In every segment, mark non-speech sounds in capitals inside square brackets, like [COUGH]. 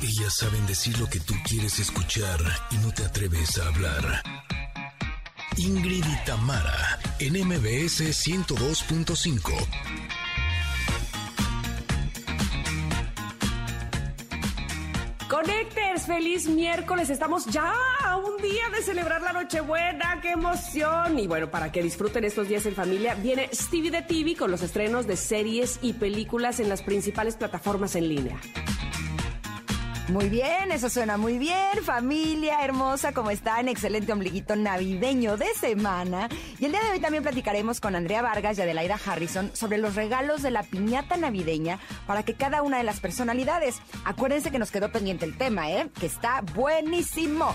Ellas saben decir lo que tú quieres escuchar y no te atreves a hablar. Ingrid y Tamara, en MBS 102.5. Connectors, feliz miércoles. Estamos ya a un día de celebrar la Nochebuena. ¡Qué emoción! Y bueno, para que disfruten estos días en familia, viene Stevie de TV con los estrenos de series y películas en las principales plataformas en línea. Muy bien, eso suena muy bien. Familia hermosa, ¿cómo están? Excelente ombliguito navideño de semana. Y el día de hoy también platicaremos con Andrea Vargas y Adelaida Harrison sobre los regalos de la piñata navideña para que cada una de las personalidades. Acuérdense que nos quedó pendiente el tema, ¿eh? Que está buenísimo.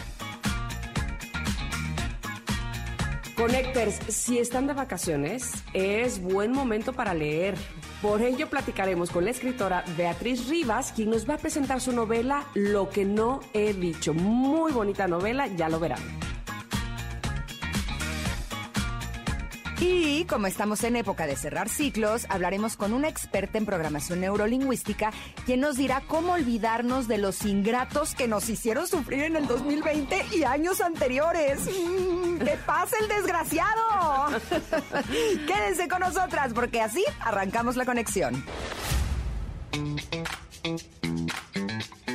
Connectors, si están de vacaciones, es buen momento para leer. Por ello platicaremos con la escritora Beatriz Rivas, quien nos va a presentar su novela Lo que no he dicho. Muy bonita novela, ya lo verán. Y como estamos en época de cerrar ciclos, hablaremos con una experta en programación neurolingüística, quien nos dirá cómo olvidarnos de los ingratos que nos hicieron sufrir en el 2020 y años anteriores. Mm, ¡Que pase el desgraciado! [LAUGHS] Quédense con nosotras porque así arrancamos la conexión.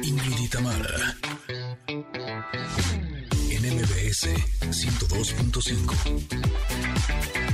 Ingrid Tamara, en MBS 102.5.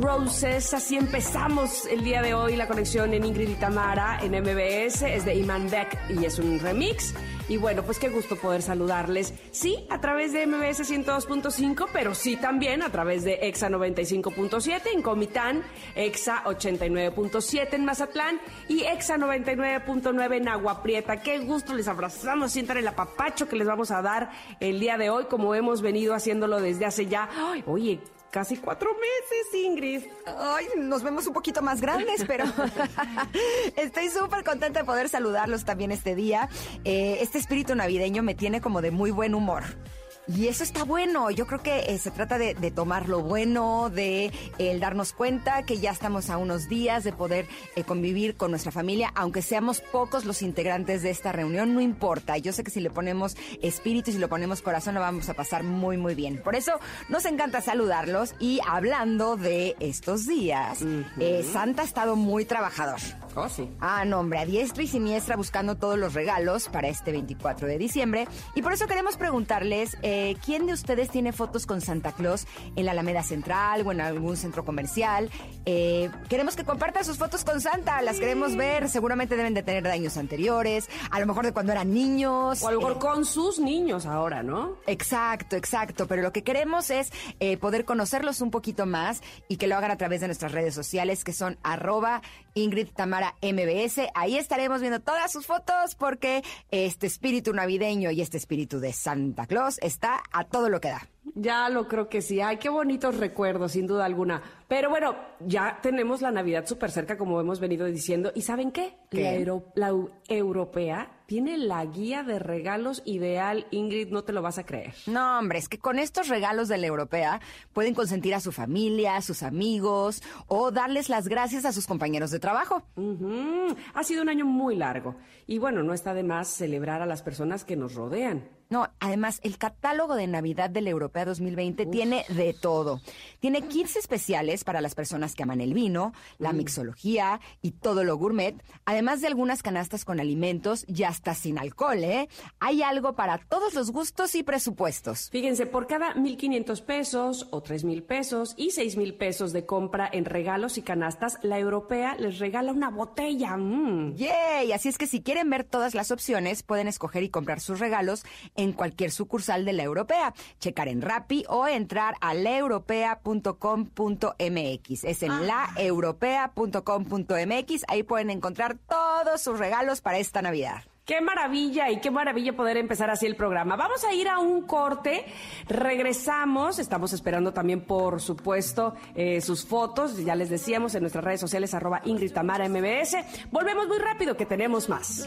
Roses, así empezamos el día de hoy la conexión en Ingrid y Tamara en MBS, es de Iman Beck y es un remix. Y bueno, pues qué gusto poder saludarles, sí, a través de MBS 102.5, pero sí también a través de EXA 95.7 en Comitán, EXA 89.7 en Mazatlán y EXA 99.9 en Agua Prieta. Qué gusto les abrazamos, sientan el apapacho que les vamos a dar el día de hoy, como hemos venido haciéndolo desde hace ya, oye, casi cuatro meses, Ingrid. Ay, nos vemos un poquito más grandes, pero [LAUGHS] estoy súper contenta de poder saludarlos también este día. Eh, este espíritu navideño me tiene como de muy buen humor. Y eso está bueno. Yo creo que eh, se trata de, de, tomar lo bueno, de eh, el darnos cuenta que ya estamos a unos días de poder eh, convivir con nuestra familia, aunque seamos pocos los integrantes de esta reunión, no importa. Yo sé que si le ponemos espíritu y si le ponemos corazón, lo vamos a pasar muy, muy bien. Por eso nos encanta saludarlos y hablando de estos días, uh -huh. Santa ha estado muy trabajador. Oh, sí. Ah, no, hombre, a diestra y siniestra buscando todos los regalos para este 24 de diciembre. Y por eso queremos preguntarles, eh, ¿quién de ustedes tiene fotos con Santa Claus en la Alameda Central o en algún centro comercial? Eh, queremos que compartan sus fotos con Santa, las queremos ver. Seguramente deben de tener de años anteriores, a lo mejor de cuando eran niños. O a lo mejor eh, con sus niños ahora, ¿no? Exacto, exacto. Pero lo que queremos es eh, poder conocerlos un poquito más y que lo hagan a través de nuestras redes sociales, que son arroba Ingrid Tamara MBS. Ahí estaremos viendo todas sus fotos porque este espíritu navideño y este espíritu de Santa Claus está a todo lo que da. Ya lo creo que sí. Ay, qué bonitos recuerdos, sin duda alguna. Pero bueno, ya tenemos la Navidad súper cerca, como hemos venido diciendo. ¿Y saben qué? ¿Qué? La, euro, la europea tiene la guía de regalos ideal. Ingrid, no te lo vas a creer. No, hombre, es que con estos regalos de la europea pueden consentir a su familia, a sus amigos o darles las gracias a sus compañeros de trabajo. Uh -huh. Ha sido un año muy largo. Y bueno, no está de más celebrar a las personas que nos rodean. No, además, el catálogo de Navidad de la Europea 2020 Uf. tiene de todo. Tiene kits especiales para las personas que aman el vino, la mm. mixología y todo lo gourmet, además de algunas canastas con alimentos y hasta sin alcohol, ¿eh? Hay algo para todos los gustos y presupuestos. Fíjense, por cada 1.500 pesos o 3.000 pesos y 6.000 pesos de compra en regalos y canastas, la Europea les regala una botella. Mm. ¡Yay! Así es que si quieren ver todas las opciones, pueden escoger y comprar sus regalos en cualquier sucursal de la Europea, checar en Rappi o entrar a laeuropea.com.mx. Es en ah. laeuropea.com.mx. Ahí pueden encontrar todos sus regalos para esta Navidad. Qué maravilla y qué maravilla poder empezar así el programa. Vamos a ir a un corte, regresamos, estamos esperando también, por supuesto, eh, sus fotos, ya les decíamos en nuestras redes sociales, arroba Ingrid Tamara MBS. Volvemos muy rápido que tenemos más.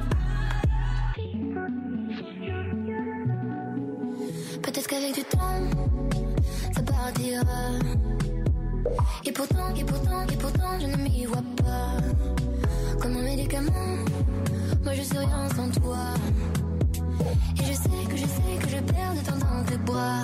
Du temps, ça partira. Et pourtant, et pourtant, et pourtant, je ne m'y vois pas. Comme un médicament, moi je suis rien sans toi. Et je sais que je sais que je perds de temps dans tes bras.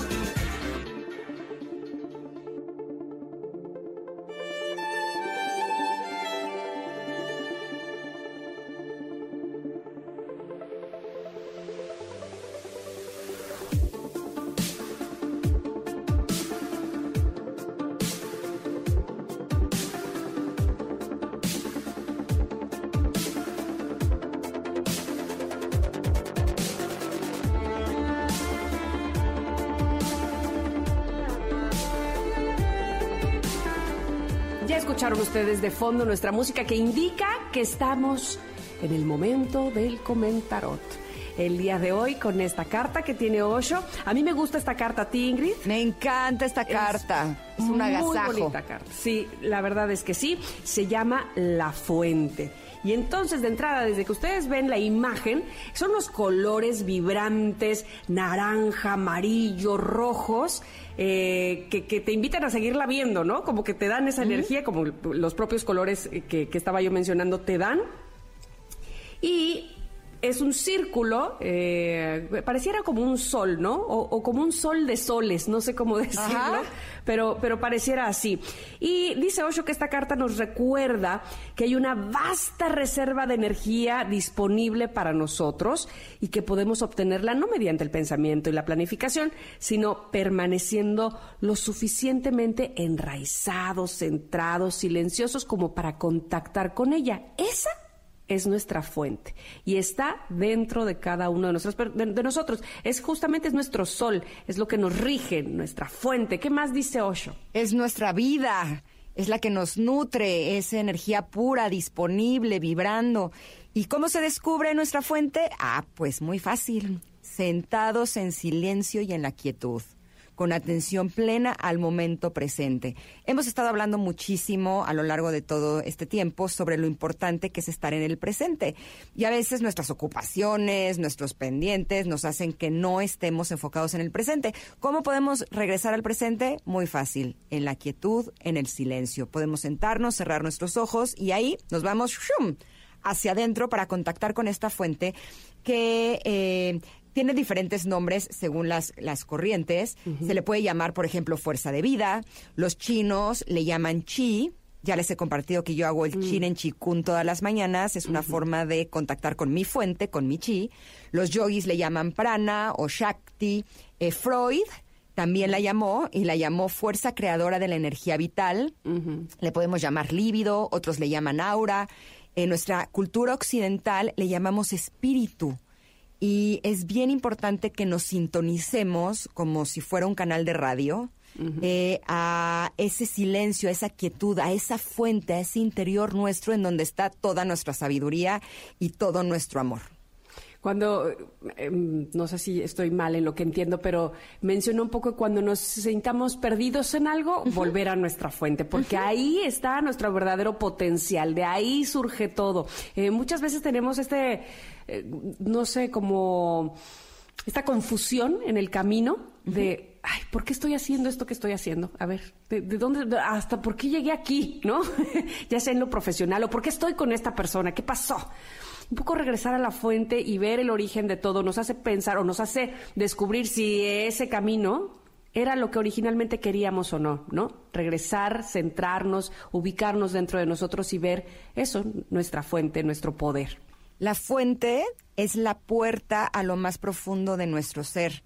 Ustedes de fondo nuestra música que indica que estamos en el momento del comentarot. El día de hoy con esta carta que tiene Osho. A mí me gusta esta carta, ¿a ti, Ingrid? Me encanta esta carta. Es, un agasajo. Muy bonita carta. Sí, la verdad es que sí. Se llama La Fuente. Y entonces, de entrada, desde que ustedes ven la imagen, son los colores vibrantes, naranja, amarillo, rojos, eh, que, que, te invitan a seguirla viendo, ¿no? Como que te dan esa energía, como los propios colores que, que estaba yo mencionando te dan. Y es un círculo, eh, pareciera como un sol, ¿no? O, o, como un sol de soles, no sé cómo [LAUGHS] decirlo, pero, pero pareciera así. Y dice Osho que esta carta nos recuerda que hay una vasta reserva de energía disponible para nosotros y que podemos obtenerla no mediante el pensamiento y la planificación, sino permaneciendo lo suficientemente enraizados, centrados, silenciosos como para contactar con ella. Esa es nuestra fuente y está dentro de cada uno de nosotros. De, de, nosotros. Es justamente es nuestro sol, es lo que nos rige, nuestra fuente. ¿Qué más dice Osho? Es nuestra vida, es la que nos nutre, es energía pura, disponible, vibrando. ¿Y cómo se descubre nuestra fuente? Ah, pues muy fácil, sentados en silencio y en la quietud con atención plena al momento presente. Hemos estado hablando muchísimo a lo largo de todo este tiempo sobre lo importante que es estar en el presente. Y a veces nuestras ocupaciones, nuestros pendientes nos hacen que no estemos enfocados en el presente. ¿Cómo podemos regresar al presente? Muy fácil, en la quietud, en el silencio. Podemos sentarnos, cerrar nuestros ojos y ahí nos vamos hacia adentro para contactar con esta fuente que eh, tiene diferentes nombres según las, las corrientes. Uh -huh. Se le puede llamar, por ejemplo, fuerza de vida. Los chinos le llaman chi. Ya les he compartido que yo hago el mm. chin en chikun todas las mañanas. Es una uh -huh. forma de contactar con mi fuente, con mi chi. Los yogis le llaman prana o shakti. Eh, Freud también la llamó y la llamó fuerza creadora de la energía vital. Uh -huh. Le podemos llamar líbido, otros le llaman aura. En nuestra cultura occidental le llamamos espíritu y es bien importante que nos sintonicemos como si fuera un canal de radio. Uh -huh. eh, a ese silencio, a esa quietud, a esa fuente, a ese interior nuestro en donde está toda nuestra sabiduría y todo nuestro amor. cuando, em, no sé si estoy mal en lo que entiendo, pero mencionó un poco cuando nos sintamos perdidos en algo, volver a nuestra fuente, porque ahí está nuestro verdadero potencial, de ahí surge todo. Eh, muchas veces tenemos este, eh, no sé, como esta confusión en el camino de, ay, ¿por qué estoy haciendo esto que estoy haciendo? A ver, ¿de, dónde, hasta por qué llegué aquí, [LAUGHS] no? ya sea en lo profesional o por qué estoy con esta persona, ¿qué pasó? un poco regresar a la fuente y ver el origen de todo nos hace pensar o nos hace descubrir si ese camino era lo que originalmente queríamos o no, ¿no? Regresar, centrarnos, ubicarnos dentro de nosotros y ver eso, nuestra fuente, nuestro poder. La fuente es la puerta a lo más profundo de nuestro ser,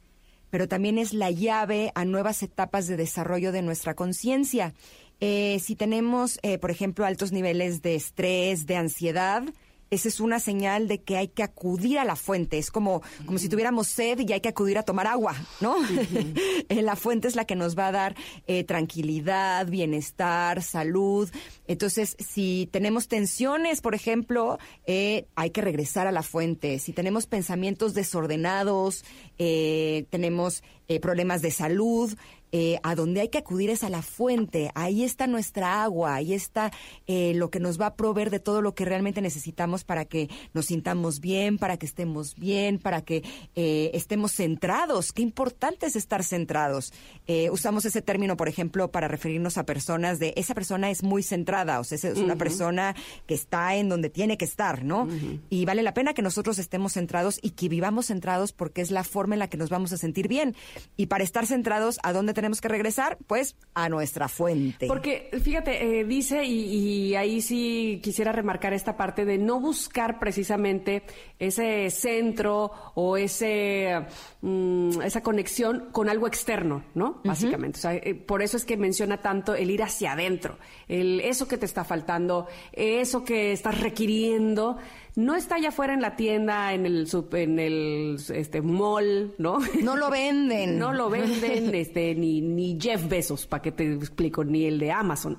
pero también es la llave a nuevas etapas de desarrollo de nuestra conciencia. Eh, si tenemos, eh, por ejemplo, altos niveles de estrés, de ansiedad, esa es una señal de que hay que acudir a la fuente. Es como, como si tuviéramos sed y hay que acudir a tomar agua, ¿no? Eh, [LAUGHS] la fuente es la que nos va a dar eh, tranquilidad, bienestar, salud. Entonces, si tenemos tensiones, por ejemplo, eh, hay que regresar a la fuente. Si tenemos pensamientos desordenados, tenemos problemas de salud, eh, a donde hay que acudir es a la fuente. Ahí está nuestra agua, ahí está eh, lo que nos va a proveer de todo lo que realmente necesitamos para que nos sintamos bien, para que estemos bien, para que eh, estemos centrados. Qué importante es estar centrados. usamos ese término, por ejemplo, para referirnos a personas de esa persona es muy centrada, o sea, es una persona que está en donde tiene que estar, ¿no? Y vale la pena que nosotros estemos centrados y que vivamos centrados porque es la forma en la que nos vamos a sentir bien. Y para estar centrados, ¿a dónde tenemos tenemos que regresar? Pues a nuestra fuente. Porque, fíjate, eh, dice, y, ahí sí quisiera remarcar esta parte de no buscar precisamente ese centro o ese mm, esa conexión con algo externo, ¿no? Básicamente. O sea, eh, por eso es que menciona tanto el ir hacia adentro, el eso que te está faltando, eso que estás requiriendo no está allá afuera en la tienda, en el en el este mall, ¿no? No lo venden. [LAUGHS] no lo venden, este, ni, ni Jeff Bezos, para que te explico, ni el de Amazon.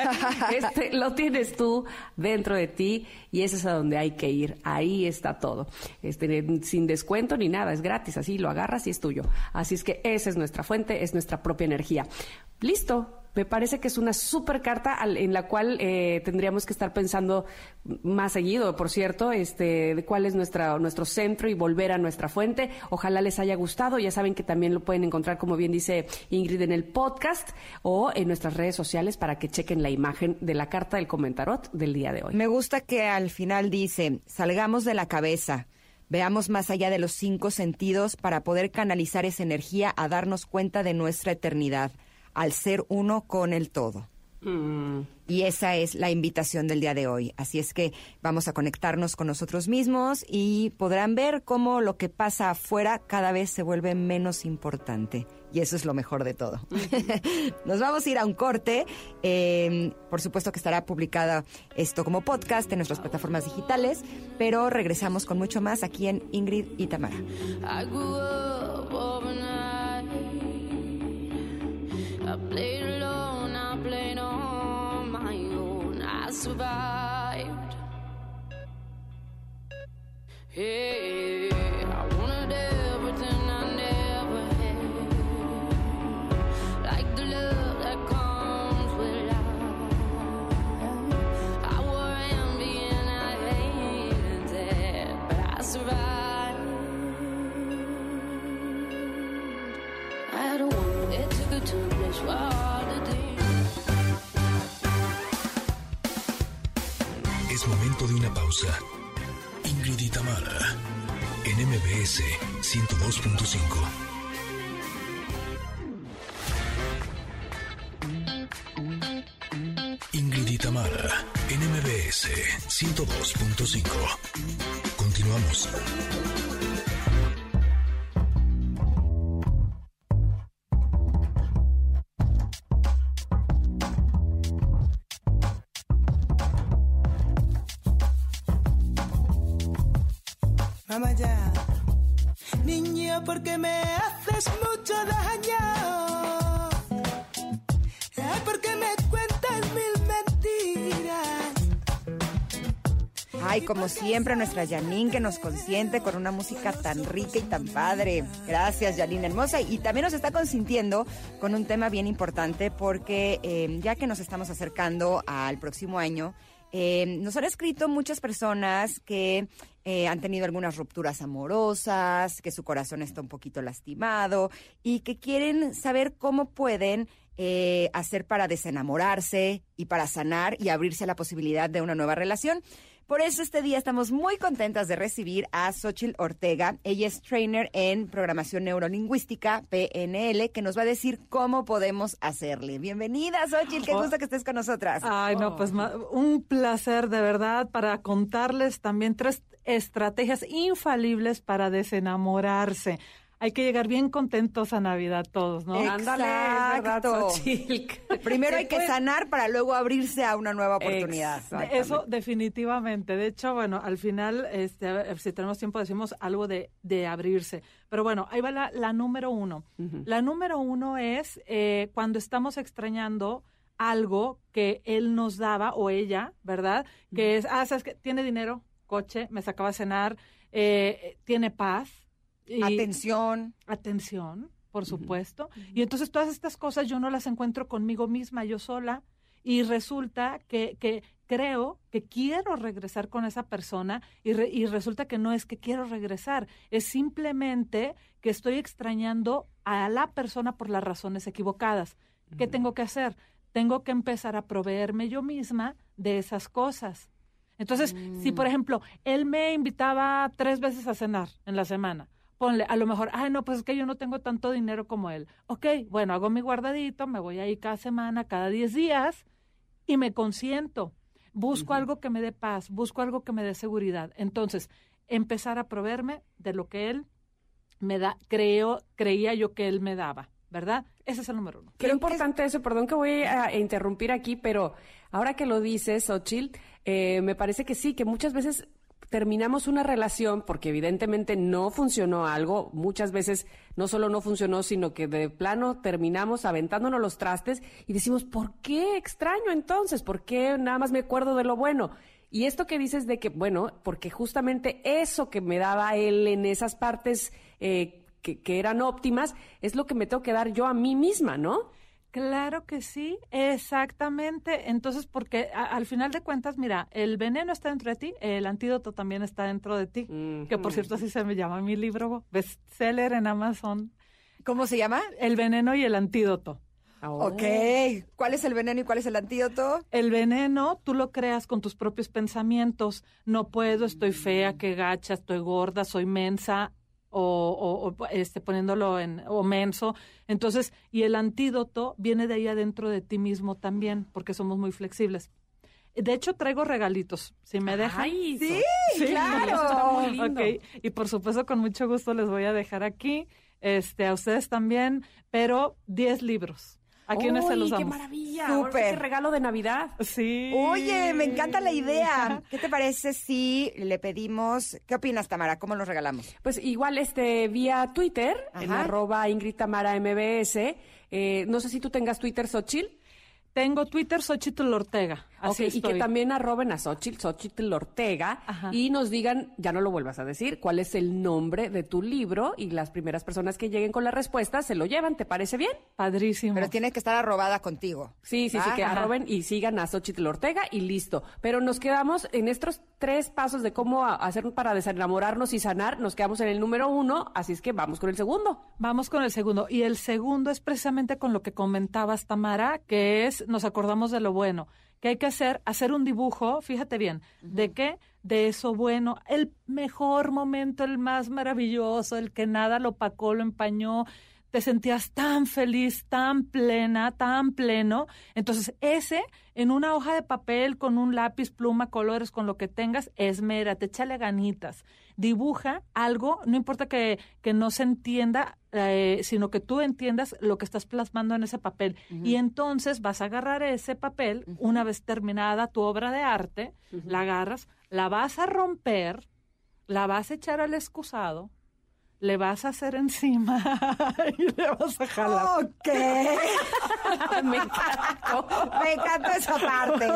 [LAUGHS] este, lo tienes tú dentro de ti y ese es a donde hay que ir. Ahí está todo. Este, sin descuento ni nada, es gratis, así lo agarras y es tuyo. Así es que esa es nuestra fuente, es nuestra propia energía. Listo, me parece que es una super carta en la cual eh, tendríamos que estar pensando más seguido, por cierto, este, de cuál es nuestra, nuestro centro y volver a nuestra fuente. Ojalá les haya gustado. Ya saben que también lo pueden encontrar, como bien dice Ingrid, en el podcast o en nuestras redes sociales para que chequen la imagen de la carta del comentarot del día de hoy. Me gusta que al final dice, salgamos de la cabeza. Veamos más allá de los cinco sentidos para poder canalizar esa energía a darnos cuenta de nuestra eternidad al ser uno con el todo. Mm. Y esa es la invitación del día de hoy. Así es que vamos a conectarnos con nosotros mismos y podrán ver cómo lo que pasa afuera cada vez se vuelve menos importante. Y eso es lo mejor de todo. [LAUGHS] Nos vamos a ir a un corte. Em, por supuesto que estará publicada esto como podcast en nuestras plataformas digitales, pero regresamos con mucho más aquí en Ingrid y Tamara. I played alone, I played on my own. I survived. Hey, una pausa. Ingrid y en MBS 102.5. Ingrid y en MBS 102.5. Continuamos. Como siempre, nuestra Janine que nos consiente con una música tan rica y tan padre. Gracias, Janine hermosa. Y también nos está consintiendo con un tema bien importante porque eh, ya que nos estamos acercando al próximo año, eh, nos han escrito muchas personas que eh, han tenido algunas rupturas amorosas, que su corazón está un poquito lastimado y que quieren saber cómo pueden eh, hacer para desenamorarse y para sanar y abrirse a la posibilidad de una nueva relación. Por eso este día estamos muy contentas de recibir a Xochitl Ortega. Ella es trainer en programación neurolingüística, PNL, que nos va a decir cómo podemos hacerle. Bienvenida, Xochitl, qué oh. gusto que estés con nosotras. Ay, no, pues un placer de verdad para contarles también tres estrategias infalibles para desenamorarse hay que llegar bien contentos a Navidad todos, ¿no? Exacto. [LAUGHS] Primero hay que sanar para luego abrirse a una nueva oportunidad. Eso definitivamente. De hecho, bueno, al final, este, si tenemos tiempo, decimos algo de, de abrirse. Pero bueno, ahí va la, número uno. La número uno es eh, cuando estamos extrañando algo que él nos daba o ella, ¿verdad? Que es, ah, sabes que tiene dinero, coche, me sacaba a cenar, eh, tiene paz atención. Atención, por supuesto. Y entonces todas estas cosas yo no las encuentro conmigo misma, yo sola. Y resulta que, que creo que quiero regresar con esa persona y, y resulta que no es que quiero regresar, es simplemente que estoy extrañando a la persona por las razones equivocadas. ¿Qué tengo que hacer? Tengo que empezar a proveerme yo misma de esas cosas. Entonces, si por mm. ejemplo, él me invitaba tres veces a cenar en la semana, ponle, a lo mejor, ay, no, pues es que yo no tengo tanto dinero como él. Ok, bueno, hago mi guardadito, me voy ahí cada semana, cada 10 días y me consiento. Busco algo que me dé paz, busco algo que me dé seguridad. Entonces, empezar a proveerme de lo que él me da, creo, creía yo que él me daba, ¿verdad? Ese es el número uno. Qué importante eso, perdón que voy a interrumpir aquí, pero ahora que lo dices, Ochil, eh, me parece que sí, que muchas veces terminamos una relación porque evidentemente no funcionó algo, muchas veces no solo no funcionó, sino que de plano terminamos aventándonos los trastes y decimos, ¿por qué extraño entonces? ¿Por qué nada más me acuerdo de lo bueno? Y esto que dices de que, bueno, porque justamente eso que me daba él en esas partes eh, que, que eran óptimas, es lo que me tengo que dar yo a mí misma, ¿no? Claro que sí, exactamente. Entonces, porque al final de cuentas, mira, el veneno está dentro de ti, el antídoto también está dentro de ti, que por cierto así se me llama mi libro, bestseller en Amazon. ¿Cómo se llama? El veneno y el antídoto. Oh. Ok, ¿cuál es el veneno y cuál es el antídoto? El veneno tú lo creas con tus propios pensamientos. No puedo, estoy fea, qué gacha, estoy gorda, soy mensa o, este, poniéndolo en o menso. Entonces, y el antídoto viene de ahí adentro de ti mismo también, porque somos muy flexibles. De hecho, traigo regalitos, si me dejan. Ay, sí, claro. Y por supuesto, con mucho gusto les voy a dejar aquí, este, a ustedes también, pero 10 libros. ¿A quiénes se los damos? ¡Qué maravilla! ¡Súper! regalo de Navidad! Sí. Oye, me encanta la idea. [LAUGHS] ¿Qué te parece si le pedimos... ¿Qué opinas, Tamara? ¿Cómo los regalamos? Pues igual, este, vía Twitter, en arroba Ingrid Tamara MBS. Eh, no sé si tú tengas Twitter, Xochil. Tengo Twitter, Xochitl Ortega. Así y que también arroben a Xochitl, Xochitl Ortega, y nos digan, ya no lo vuelvas a decir, cuál es el nombre de tu libro, y las primeras personas que lleguen con la respuesta se lo llevan, ¿te parece bien? Padrísimo. Pero tiene que estar arrobada contigo. Sí, sí, sí, que arroben y sigan a Xochitl Ortega y listo. Pero nos quedamos en estos tres pasos de cómo hacer para desenamorarnos y sanar, nos quedamos en el número uno, así es que vamos con el segundo. Vamos con el segundo, y el segundo es precisamente con lo que comentabas, Tamara, que es nos acordamos de lo bueno. Que hay que hacer? Hacer un dibujo, fíjate bien, ¿de qué? De eso bueno, el mejor momento, el más maravilloso, el que nada lo opacó, lo empañó, te sentías tan feliz, tan plena, tan pleno. Entonces, ese en una hoja de papel con un lápiz, pluma, colores, con lo que tengas, esmérate, échale ganitas. Dibuja algo, no importa que, que no se entienda, eh, sino que tú entiendas lo que estás plasmando en ese papel. Y entonces vas a agarrar ese papel, una vez terminada tu obra de arte, la agarras, la vas a romper, la vas a echar al excusado, le vas a hacer encima [LAUGHS] y le vas a jalar. Ok. [LAUGHS] Me encantó. Me encanta esa parte.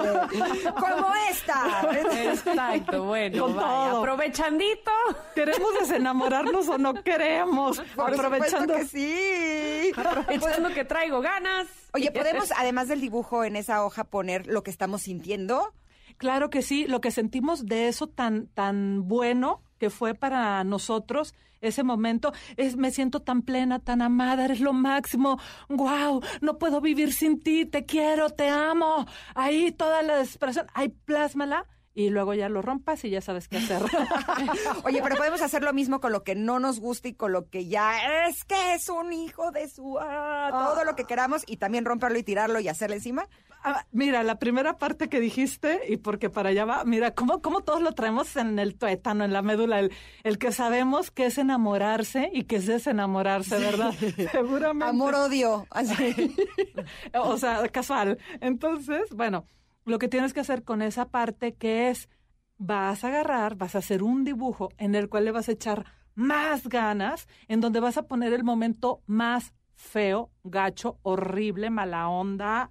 Como esta. Exacto, bueno, Con vaya, todo. aprovechandito. ¿Queremos desenamorarnos o no queremos? Por Aprovechando. que sí. Aprovechando que traigo ganas. Oye, ¿podemos, además del dibujo en esa hoja, poner lo que estamos sintiendo? Claro que sí, lo que sentimos de eso tan, tan bueno que fue para nosotros ese momento, es me siento tan plena, tan amada, eres lo máximo, wow, no puedo vivir sin ti, te quiero, te amo, ahí toda la expresión, ahí plásmala y luego ya lo rompas y ya sabes qué hacer. [LAUGHS] Oye, pero podemos hacer lo mismo con lo que no nos gusta y con lo que ya es que es un hijo de su... ah, todo lo que queramos y también romperlo y tirarlo y hacerle encima. Ah, mira, la primera parte que dijiste, y porque para allá va, mira, cómo, cómo todos lo traemos en el tuétano, en la médula, el, el que sabemos que es enamorarse y que es desenamorarse, ¿verdad? [LAUGHS] Seguramente. Amor-odio. Así. [LAUGHS] o sea, casual. Entonces, bueno, lo que tienes que hacer con esa parte que es, vas a agarrar, vas a hacer un dibujo en el cual le vas a echar más ganas, en donde vas a poner el momento más feo, gacho, horrible, mala onda,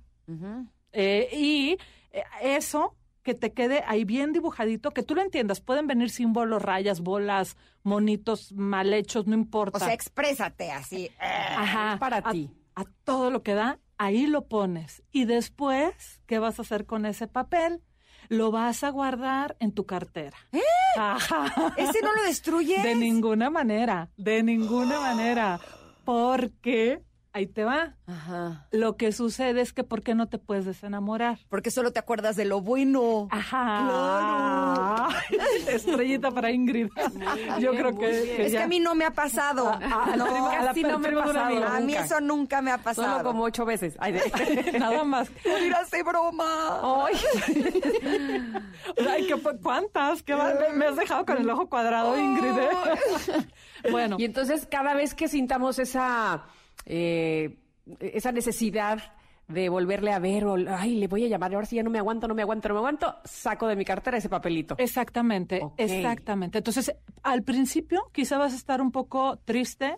eh, y eh, eso que te quede ahí bien dibujadito, que tú lo entiendas. Pueden venir símbolos, rayas, bolas, monitos mal hechos, no importa. O sea, exprésate así. Ajá, para a- ti. A todo lo que da, ahí lo pones. Y después, ¿qué vas a hacer con ese papel? Lo vas a guardar en tu cartera. Ajá. ¿Ese no lo destruye? De ninguna manera, de ninguna manera. Porque, ahí te va. Ajá. Lo que sucede es que ¿por qué no te puedes desenamorar? Porque solo te acuerdas de lo bueno. Ajá. [LAUGHS] Estrellita para Ingrid. Yo bien, creo que, Es que a mí no me ha pasado. a la no, prima- a la casi no me ha pasado. a mí eso nunca me ha pasado. Solo como ocho veces. Ay, de- [LAUGHS] Nada más. Mira, hace broma. Ay, [LAUGHS] Ay. ¿cuántas? ¿Qué me has dejado con el ojo cuadrado, Ingrid. ¿eh? Bueno, Y entonces cada vez que sintamos esa, eh, esa necesidad de volverle a ver o, ay, le voy a llamar, ahora sí ya no me aguanto, no me aguanto, no me aguanto, saco de mi cartera ese papelito. exactamente, exactamente. Entonces, al principio quizá vas a estar un poco triste,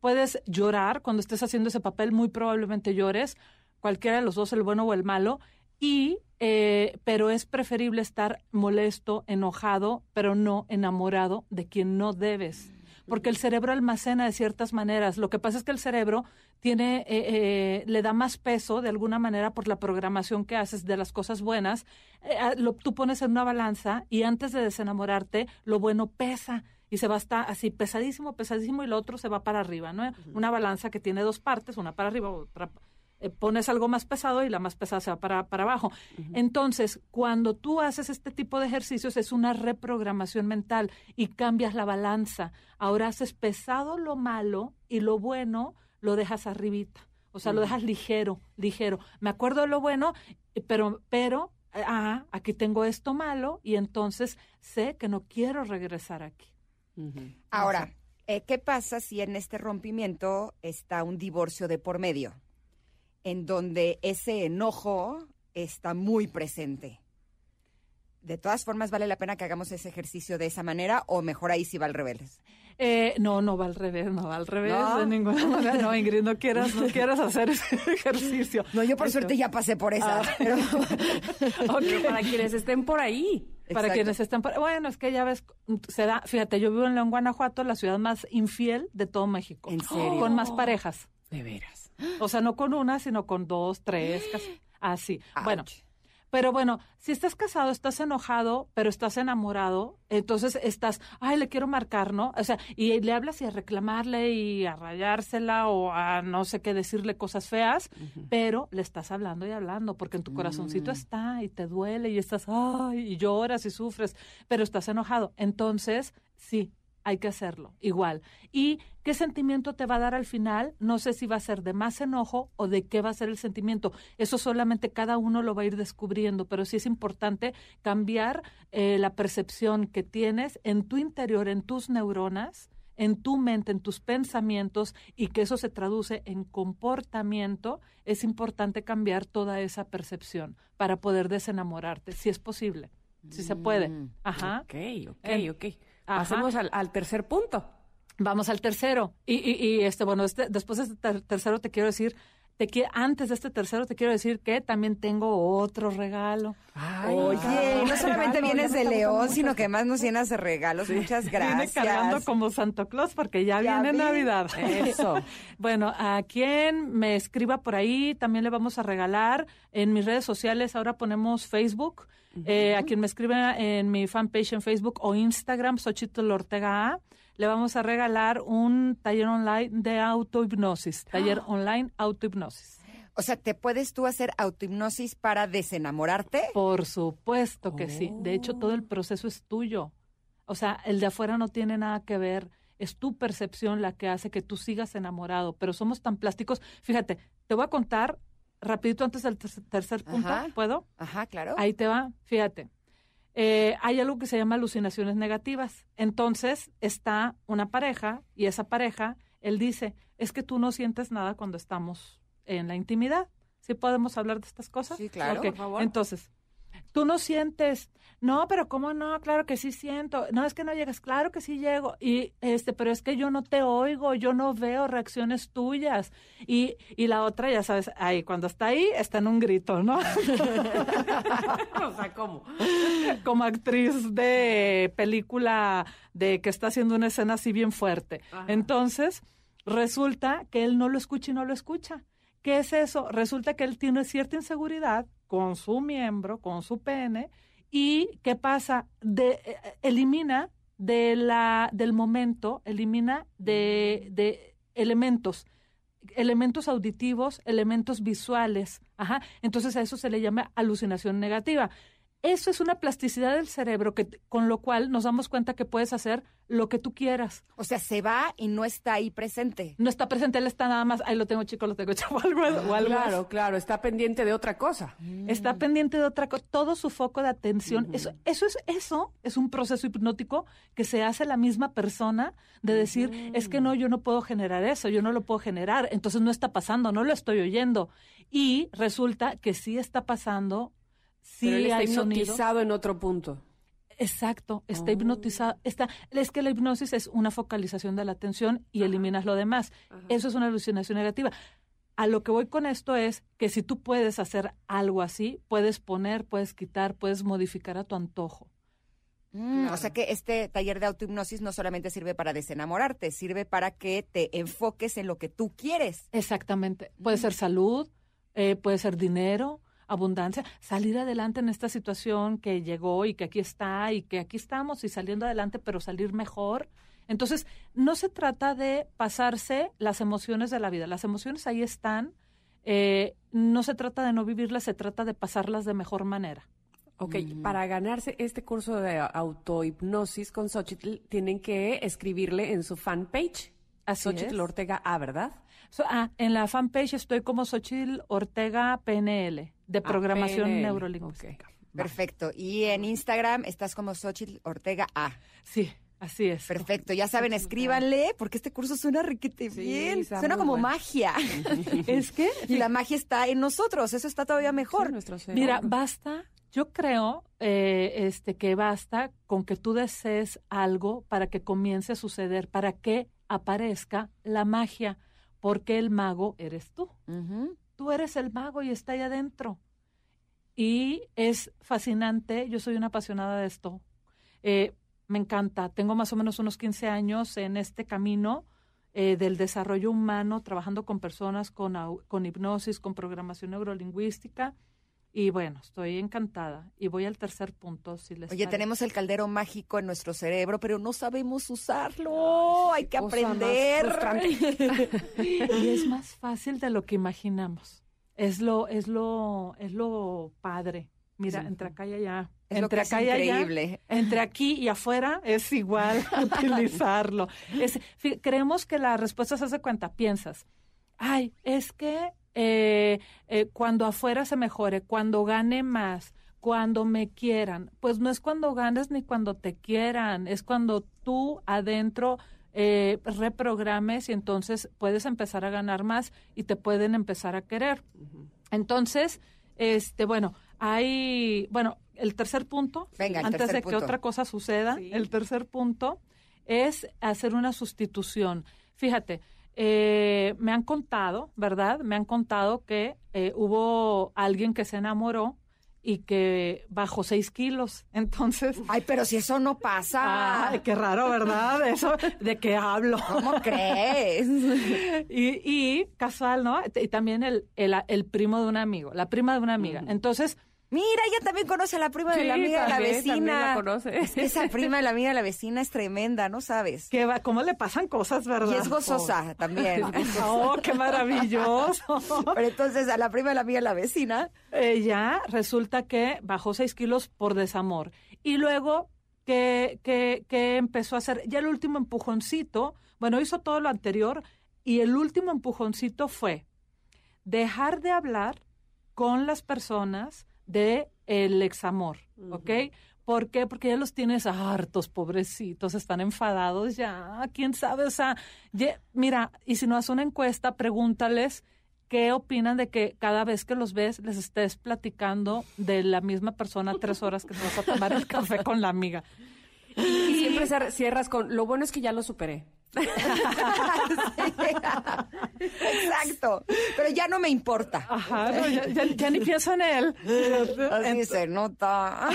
puedes llorar cuando estés haciendo ese papel, muy probablemente llores, cualquiera de los dos, el bueno o el malo, y eh, pero es preferible estar molesto, enojado, pero no enamorado de quien no debes. Porque el cerebro almacena de ciertas maneras. Lo que pasa es que el cerebro tiene, eh, eh, le da más peso de alguna manera por la programación que haces de las cosas buenas. Eh, ah, lo, tú pones en una balanza y antes de desenamorarte, lo bueno pesa y se va hasta así pesadísimo, pesadísimo y lo otro se va para arriba, ¿no? Una balanza que tiene dos partes, una para arriba, otra eh, pones algo más pesado y la más pesada se va para, para abajo. Entonces, cuando tú haces este tipo de ejercicios es una reprogramación mental y cambias la balanza. Ahora haces pesado lo malo y lo bueno lo dejas arribita. O sea, lo dejas ligero, ligero. Me acuerdo de lo bueno, pero, pero, ah, aquí tengo esto malo y entonces sé que no quiero regresar aquí. Ahora, eh, ¿qué pasa si en este rompimiento está un divorcio de por medio? En donde ese enojo está muy presente. De todas formas, ¿vale la pena que hagamos ese ejercicio de esa manera o mejor ahí sí va al revés? Eh, no, no va al revés, no va al revés ¿No? de ninguna [LAUGHS] manera. No, Ingrid, no quieras, no quieras hacer ese [LAUGHS] ejercicio. No, yo por suerte ya pasé por esa. Ah. pero- [LAUGHS] Pero para quienes estén por ahí. Para Exacto. quienes están por... Bueno, es que ya ves, se da, fíjate, yo vivo en León, Guanajuato, la ciudad más infiel de todo México. ¿En serio? Con más parejas. De veras. O sea, no con una, sino con dos, tres, casi. [GASPS] Así. Bueno, pero bueno, si estás casado, estás enojado, pero estás enamorado, entonces estás, ay, le quiero marcar, ¿no? O sea, y le hablas y a reclamarle y a rayársela o a no sé qué decirle cosas feas, pero le estás hablando y hablando, porque en tu corazoncito está y te duele y estás, ay, y lloras y sufres, pero estás enojado. Entonces, sí, hay que hacerlo, igual. ¿Y qué sentimiento te va a dar al final? No sé si va a ser de más enojo o de qué va a ser el sentimiento. Eso solamente cada uno lo va a ir descubriendo, pero sí es importante cambiar eh, la percepción que tienes en tu interior, en tus neuronas, en tu mente, en tus pensamientos y que eso se traduce en comportamiento, es importante cambiar toda esa percepción para poder desenamorarte, si es posible, si se puede. Ajá. Ok, ok, ok. Pasemos al, al tercer punto. Vamos al tercero. Y, y, y, este, bueno, este, después de este ter- tercero te quiero decir, te qui- antes de este tercero te quiero decir que también tengo otro regalo. Oye, no solamente regalo, vienes de León, sino que además nos llenas de regalos. Muchas Viene gracias. cargando como Santo Claus porque ya, Ya viene vi. Navidad. Eso. [LAUGHS] bueno, a quien me escriba por ahí también le vamos a regalar en mis redes sociales. Ahora ponemos Facebook. Eh, a quien me escriba en mi fanpage en Facebook o Instagram, Xochitl Ortega A, le vamos a regalar un taller online de autohipnosis. Taller [GASPS] online autohipnosis. O sea, ¿te puedes tú hacer autohipnosis para desenamorarte? Por supuesto que sí. De hecho, todo el proceso es tuyo. O sea, el de afuera no tiene nada que ver. Es tu percepción la que hace que tú sigas enamorado. Pero somos tan plásticos. Fíjate, te voy a contar rapidito antes del ter- tercer punto. Ajá. ¿Puedo? Ajá, claro. Ahí te va. Fíjate. Eh, hay algo que se llama alucinaciones negativas. Entonces está una pareja y esa pareja, él dice, es que tú no sientes nada cuando estamos en la intimidad. ¿Sí podemos hablar de estas cosas? Sí, claro, por favor. Entonces, tú no sientes, no, pero ¿cómo no? Claro que sí siento. No, es que no llegas, claro que sí llego. Y este, pero es que yo no te oigo, yo no veo reacciones tuyas. Y, y la otra, ya sabes, ahí, cuando está ahí, está en un grito, ¿no? [LAUGHS] o sea, ¿cómo? como actriz de película de que está haciendo una escena así bien fuerte. Ajá. Entonces, resulta que él no lo escucha y no lo escucha. ¿Qué es eso? Resulta que él tiene cierta inseguridad con su miembro, con su pene, y ¿qué pasa? De, eh, elimina de la, del momento, elimina de, de elementos elementos auditivos, elementos visuales. Ajá. Entonces a eso se le llama alucinación negativa. Eso es una plasticidad del cerebro que, con lo cual nos damos cuenta que puedes hacer lo que tú quieras. O sea, se va y no está ahí presente. No está presente, él está nada más, ahí lo tengo chico, lo tengo chavo, [LAUGHS] o algo, o algo Claro, claro, está pendiente de otra cosa. está pendiente de otra cosa, todo su foco de atención. eso, eso es eso es un proceso hipnótico que se hace la misma persona de decir, es que no, yo no puedo generar eso, yo no lo puedo generar, entonces no está pasando, no lo estoy oyendo. Y resulta que sí está pasando, sí Pero él está hay hipnotizado en otro punto. Exacto, está hipnotizado. Está, es que la hipnosis es una focalización de la atención y eliminas lo demás. Eso es una alucinación negativa. A lo que voy con esto es que si tú puedes hacer algo así, puedes poner, puedes quitar, puedes modificar a tu antojo. Mm, O sea que este taller de autohipnosis no solamente sirve para desenamorarte, sirve para que te enfoques en lo que tú quieres. Exactamente. Puede ser salud, eh, puede ser dinero, abundancia, salir adelante en esta situación que llegó y que aquí está y que aquí estamos y saliendo adelante, pero salir mejor. Entonces, no se trata de pasarse las emociones de la vida. Las emociones ahí están. eh, no se trata de no vivirlas, se trata de pasarlas de mejor manera. Ok, para ganarse este curso de autohipnosis con Xochitl, tienen que escribirle en su fanpage. Así Xochitl es. Ortega A, ¿verdad? So- ah, en la fanpage estoy como Xochitl Ortega PNL, de programación PNL. neurolingüística. Perfecto. Y en Instagram estás como Xochitl Ortega A. Sí, así es. Perfecto. Ya saben, escríbanle, porque este curso suena riquete bien. Suena como bueno. magia. [LAUGHS] Es que, y la magia está en nosotros. Eso está todavía mejor. Sí, nuestro cerebro. mira, basta, yo creo eh, este, que basta con que tú desees algo para que comience a suceder, para que aparezca la magia, porque el mago eres tú. Tú eres el mago y está ahí adentro. Y es fascinante, yo soy una apasionada de esto. Eh, me encanta, tengo más o menos unos 15 años en este camino eh, del desarrollo humano, trabajando con personas con, con hipnosis, con programación neurolingüística. Y bueno, estoy encantada. Y voy al tercer punto, si les Oye, parece. tenemos el caldero mágico en nuestro cerebro, pero no sabemos usarlo. Hay que aprender. frustrante. [LAUGHS] y es más fácil de lo que imaginamos. Es lo, es lo, es lo padre. Mira, Sí. entre acá y allá. Es lo entre es acá y allá. increíble. Entre aquí y afuera es igual [LAUGHS] [LAUGHS] utilizarlo. Es, creemos que la respuesta se hace cuenta. Piensas, ay, es que eh, eh, cuando afuera se mejore, cuando gane más, cuando me quieran. Pues no es cuando ganes ni cuando te quieran, es cuando tú adentro eh, reprogrames y entonces puedes empezar a ganar más y te pueden empezar a querer. Entonces, este, bueno, hay, bueno, el tercer punto, Venga, el antes tercer de que otra cosa suceda, Sí. el tercer punto es hacer una sustitución. Fíjate, eh, me han contado, ¿verdad? Me han contado que eh, hubo alguien que se enamoró y que bajó seis kilos. [LAUGHS] Entonces. Ay, pero si eso no pasa. Ay, qué raro, ¿verdad? [LAUGHS] Eso, ¿de qué hablo? ¿Cómo crees? [LAUGHS] y, y casual, ¿no? Y también el, el, el, primo de un amigo, la prima de una amiga. Entonces. Mira, ella también conoce a la prima de la amiga de la vecina. La conoce. Esa prima de la amiga de la vecina es tremenda, ¿no sabes? ¿Qué va? ¿Cómo le pasan cosas, verdad? Y es gozosa también. [LAUGHS] oh, qué maravilloso. Pero entonces a la prima de la amiga de la vecina. Ella resulta que bajó seis kilos por desamor. Y luego que, que, que empezó a hacer, ya el último empujoncito, bueno, hizo todo lo anterior y el último empujoncito fue dejar de hablar con las personas de el examor, ¿ok? ¿Por qué? Porque ya los tienes hartos, pobrecitos, están enfadados ya, quién sabe, o sea, mira, y si no haces una encuesta, pregúntales qué opinan de que cada vez que los ves les estés platicando de la misma persona tres horas que te vas a tomar el café con la amiga. [LAUGHS] Y siempre cierras con, lo bueno es que ya lo superé. [LAUGHS] Exacto. Pero ya no me importa. Ajá, ya, ni pienso en él. Así se nota.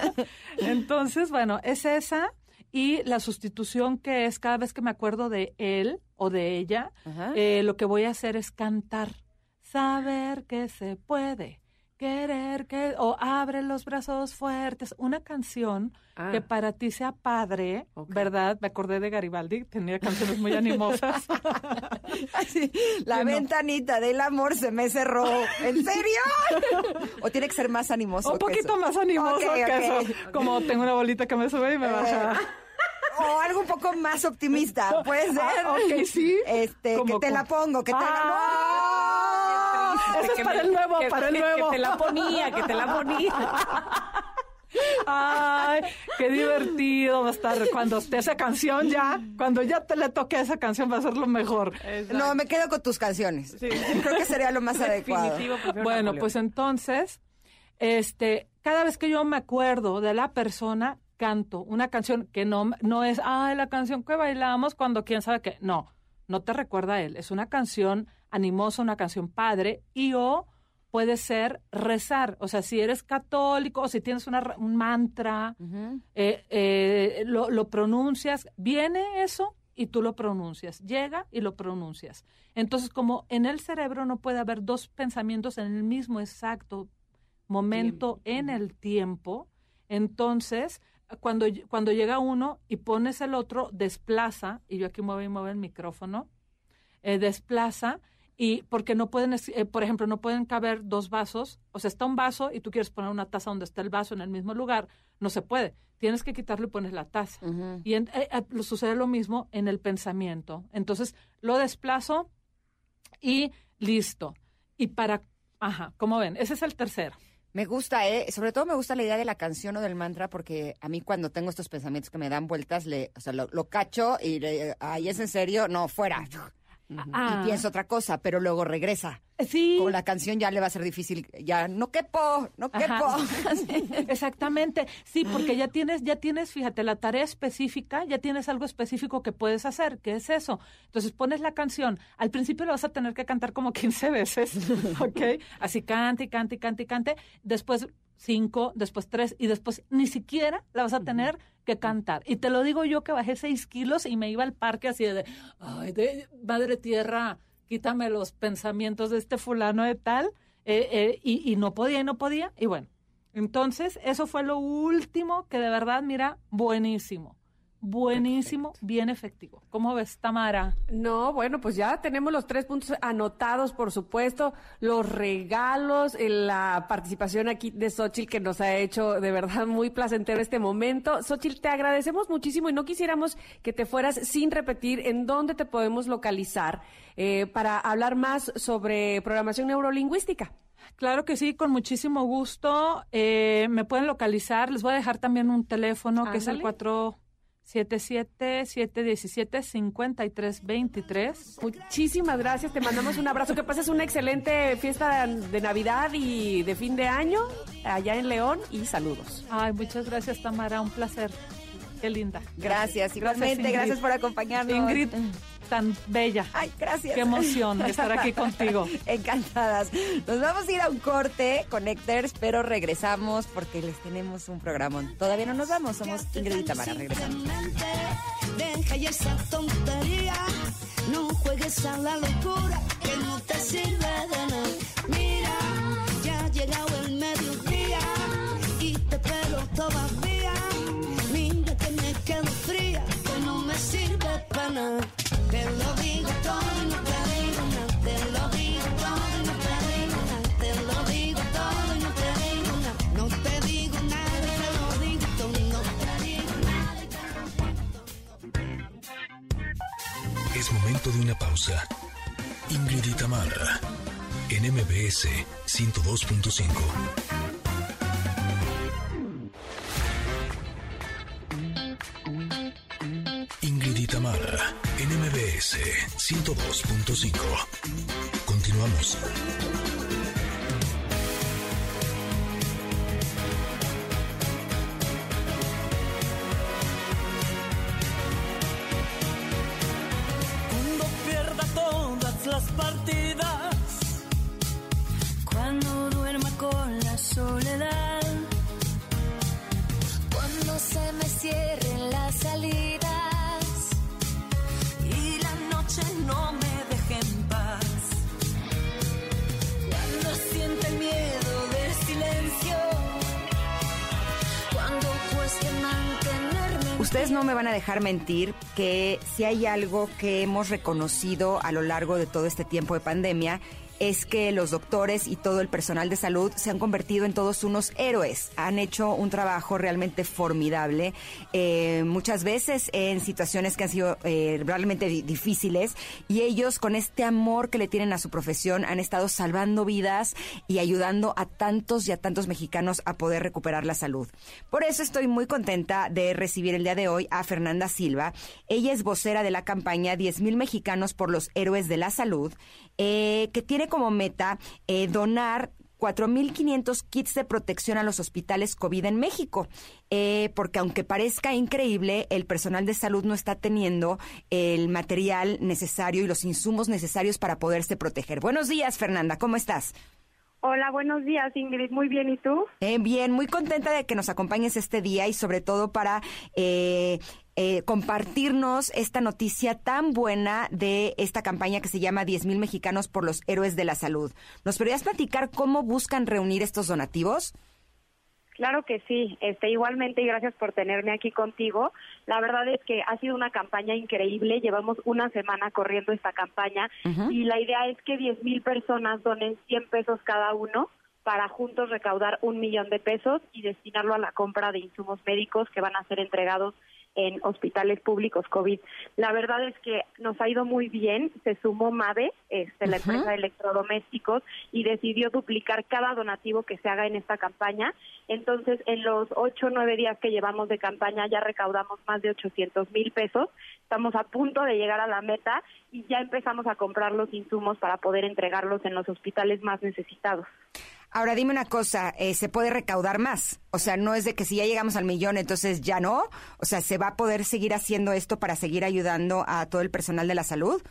[LAUGHS] Entonces, bueno, es esa. Y la sustitución que es cada vez que me acuerdo de él o de ella, eh, lo que voy a hacer es cantar. Saber que se puede querer que o abre los brazos fuertes, una canción que ah. para ti sea padre, ¿verdad? Me acordé de Garibaldi, tenía canciones muy animosas. [LAUGHS] la ventanita del amor se me cerró. ¿En serio? ¿O tiene que ser más animoso? Un poquito más animoso que eso. Como tengo una bolita que me sube y me baja. Eh, [LAUGHS] o algo un poco más optimista, puede ser. Ah, ok, sí. Este, que te la pongo, que te la... Ah. [LAUGHS] Eso es para el nuevo, para el nuevo. Que te la ponía, que te la ponía. Ay, qué divertido va a estar cuando esté esa canción ya, cuando ya te le toque esa canción va a ser lo mejor. No, me quedo con tus canciones. Creo que sería lo más [LAUGHS] adecuado. Bueno, pues entonces, este, cada vez que yo me acuerdo de la persona, canto una canción que no, no es, ay, la canción que bailamos cuando quién sabe qué. No, no te recuerda a él. Es una canción animosa, una canción padre, y o puede ser rezar. O sea, si eres católico o si tienes una, un mantra, eh, eh, lo, lo pronuncias, viene eso y tú lo pronuncias, llega y lo pronuncias. Entonces, como en el cerebro no puede haber dos pensamientos en el mismo exacto momento en el tiempo, entonces cuando, cuando llega uno y pones el otro, desplaza, y yo aquí muevo y muevo el micrófono, eh, desplaza, y porque no pueden, eh, por ejemplo, no pueden caber dos vasos, o sea, está un vaso y tú quieres poner una taza donde está el vaso en el mismo lugar, no se puede. Tienes que quitarlo y pones la taza. Y eh, sucede lo mismo en el pensamiento. Entonces, lo desplazo y listo. Y para, ajá, como ven, ese es el tercero. Me gusta, ¿eh? Sobre todo me gusta la idea de la canción o del mantra porque a mí cuando tengo estos pensamientos que me dan vueltas, le, o sea, lo, cacho y le, ay, ¿es en serio? No, fuera. Ah. Y pienso otra cosa, pero luego regresa. Sí. Con la canción ya le va a ser difícil, ya no quepo, no quepo. [LAUGHS] Exactamente, sí, porque ya tienes, ya tienes, fíjate, la tarea específica, ya tienes algo específico que puedes hacer, ¿qué es eso? Entonces pones la canción, al principio la vas a tener que cantar como 15 veces, [LAUGHS] ¿ok? Así cante y cante y cante y cante, después cinco, después tres y después ni siquiera la vas a tener que cantar. Y te lo digo yo que bajé seis kilos y me iba al parque así de, ay, de madre tierra, quítame los pensamientos de este fulano de tal, eh, eh, y, y no podía y no podía, y bueno. Entonces, eso fue lo último que de verdad, mira, buenísimo buenísimo, bien efectivo. ¿Cómo ves, Tamara? No, bueno, pues ya tenemos los tres puntos anotados, por supuesto, los regalos, eh, la participación aquí de Xochitl que nos ha hecho de verdad muy placentero este momento. Xochitl, te agradecemos muchísimo y no quisiéramos que te fueras sin repetir en dónde te podemos localizar eh, para hablar más sobre programación neurolingüística. Claro que sí, con muchísimo gusto. Eh, me pueden localizar. Les voy a dejar también un teléfono que es el 4 77-717-5323. Muchísimas gracias, te mandamos un abrazo, que pases una excelente fiesta de Navidad y de fin de año allá en León y saludos. Ay, muchas gracias Tamara, un placer. Qué linda. Gracias, igualmente, gracias, por acompañarnos. Ingrid, tan bella. Ay, gracias. Qué emoción estar aquí [LAUGHS] contigo. Encantadas. Nos vamos a ir a un corte, Connectors, pero regresamos porque les tenemos un programa. Todavía no nos vamos, somos Ingrid y Tamara. Regresamos. Deja ya esa tontería, no juegues a la locura que no te sirve de nada. Y Tamara, en MBS 102.5. Ingrid Tamara, en MBS 102.5. Continuamos. Dejar mentir que si hay algo que hemos reconocido a lo largo de todo este tiempo de pandemia es que los doctores y todo el personal de salud se han convertido en todos unos héroes. Han hecho un trabajo realmente formidable, eh, muchas veces en situaciones que han sido eh, realmente di- difíciles y ellos con este amor que le tienen a su profesión han estado salvando vidas y ayudando a tantos y a tantos mexicanos a poder recuperar la salud. Por eso estoy muy contenta de recibir el día de hoy a Fernanda Silva. Ella es vocera de la campaña 10.000 mexicanos por los héroes de la salud, eh, que tiene como meta eh, donar 4.500 kits de protección a los hospitales COVID en México, Eh, porque aunque parezca increíble, el personal de salud no está teniendo el material necesario y los insumos necesarios para poderse proteger. Buenos días, Fernanda, ¿cómo estás? Hola, buenos días, Ingrid. Muy bien, ¿y tú? Eh, bien, muy contenta de que nos acompañes este día y sobre todo para eh, eh, compartirnos esta noticia tan buena de esta campaña que se llama 10.000 mexicanos por los héroes de la salud. ¿Nos podrías platicar cómo buscan reunir estos donativos? Claro que sí. Este, igualmente, y gracias por tenerme aquí contigo. La verdad es que ha sido una campaña increíble. Llevamos una semana corriendo esta campaña y la idea es que 10 mil personas donen 100 pesos cada uno para juntos recaudar un millón de pesos y destinarlo a la compra de insumos médicos que van a ser entregados en hospitales públicos COVID. La verdad es que nos ha ido muy bien. Se sumó MAVE, este, la empresa de electrodomésticos, y decidió duplicar cada donativo que se haga en esta campaña. Entonces, en los ocho o nueve días que llevamos de campaña ya recaudamos más de 800 mil pesos. Estamos a punto de llegar a la meta y ya empezamos a comprar los insumos para poder entregarlos en los hospitales más necesitados. Ahora dime una cosa, eh, ¿se puede recaudar más? O sea, no es de que si ya llegamos al millón, entonces ya no. O sea, ¿se va a poder seguir haciendo esto para seguir ayudando a todo el personal de la salud?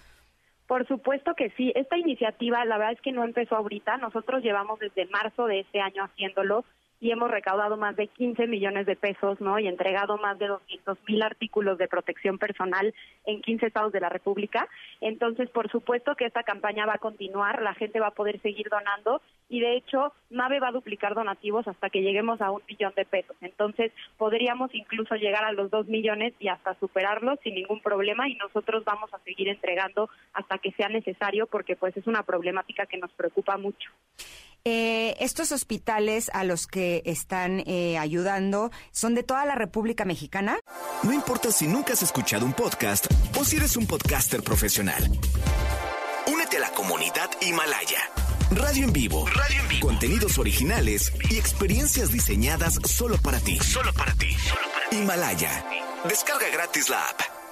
Por supuesto que sí. Esta iniciativa, la verdad es que no empezó ahorita. Nosotros llevamos desde marzo de este año haciéndolo y hemos recaudado más de 15 millones de pesos, ¿no? Y entregado más de 200 mil artículos de protección personal en 15 estados de la República. Entonces, por supuesto que esta campaña va a continuar, la gente va a poder seguir donando y de hecho, MAVE va a duplicar donativos hasta que lleguemos a un millón de pesos. Entonces, podríamos incluso llegar a los dos millones y hasta superarlos sin ningún problema y nosotros vamos a seguir entregando hasta que sea necesario porque pues es una problemática que nos preocupa mucho. Eh, estos hospitales a los que están eh, ayudando son de toda la República Mexicana. No importa si nunca has escuchado un podcast o si eres un podcaster profesional. Únete a la comunidad Himalaya. Radio en vivo. Radio en vivo. Contenidos originales y experiencias diseñadas solo para ti. Solo para ti. Himalaya. Descarga gratis la app.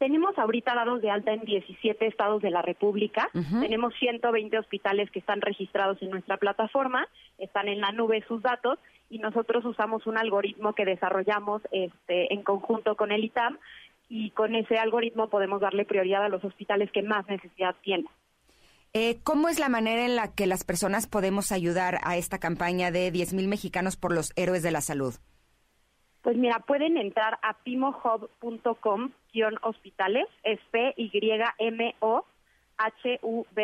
Tenemos ahorita dados de alta en 17 estados de la República. Tenemos 120 hospitales que están registrados en nuestra plataforma, están en la nube sus datos y nosotros usamos un algoritmo que desarrollamos este, en conjunto con el ITAM y con ese algoritmo podemos darle prioridad a los hospitales que más necesidad tienen. Eh, ¿Cómo es la manera en la que las personas podemos ayudar a esta campaña de 10.000 mexicanos por los héroes de la salud? Pues mira, pueden entrar a pimohub.com-hospitales, es P-Y-M-O-H-U-B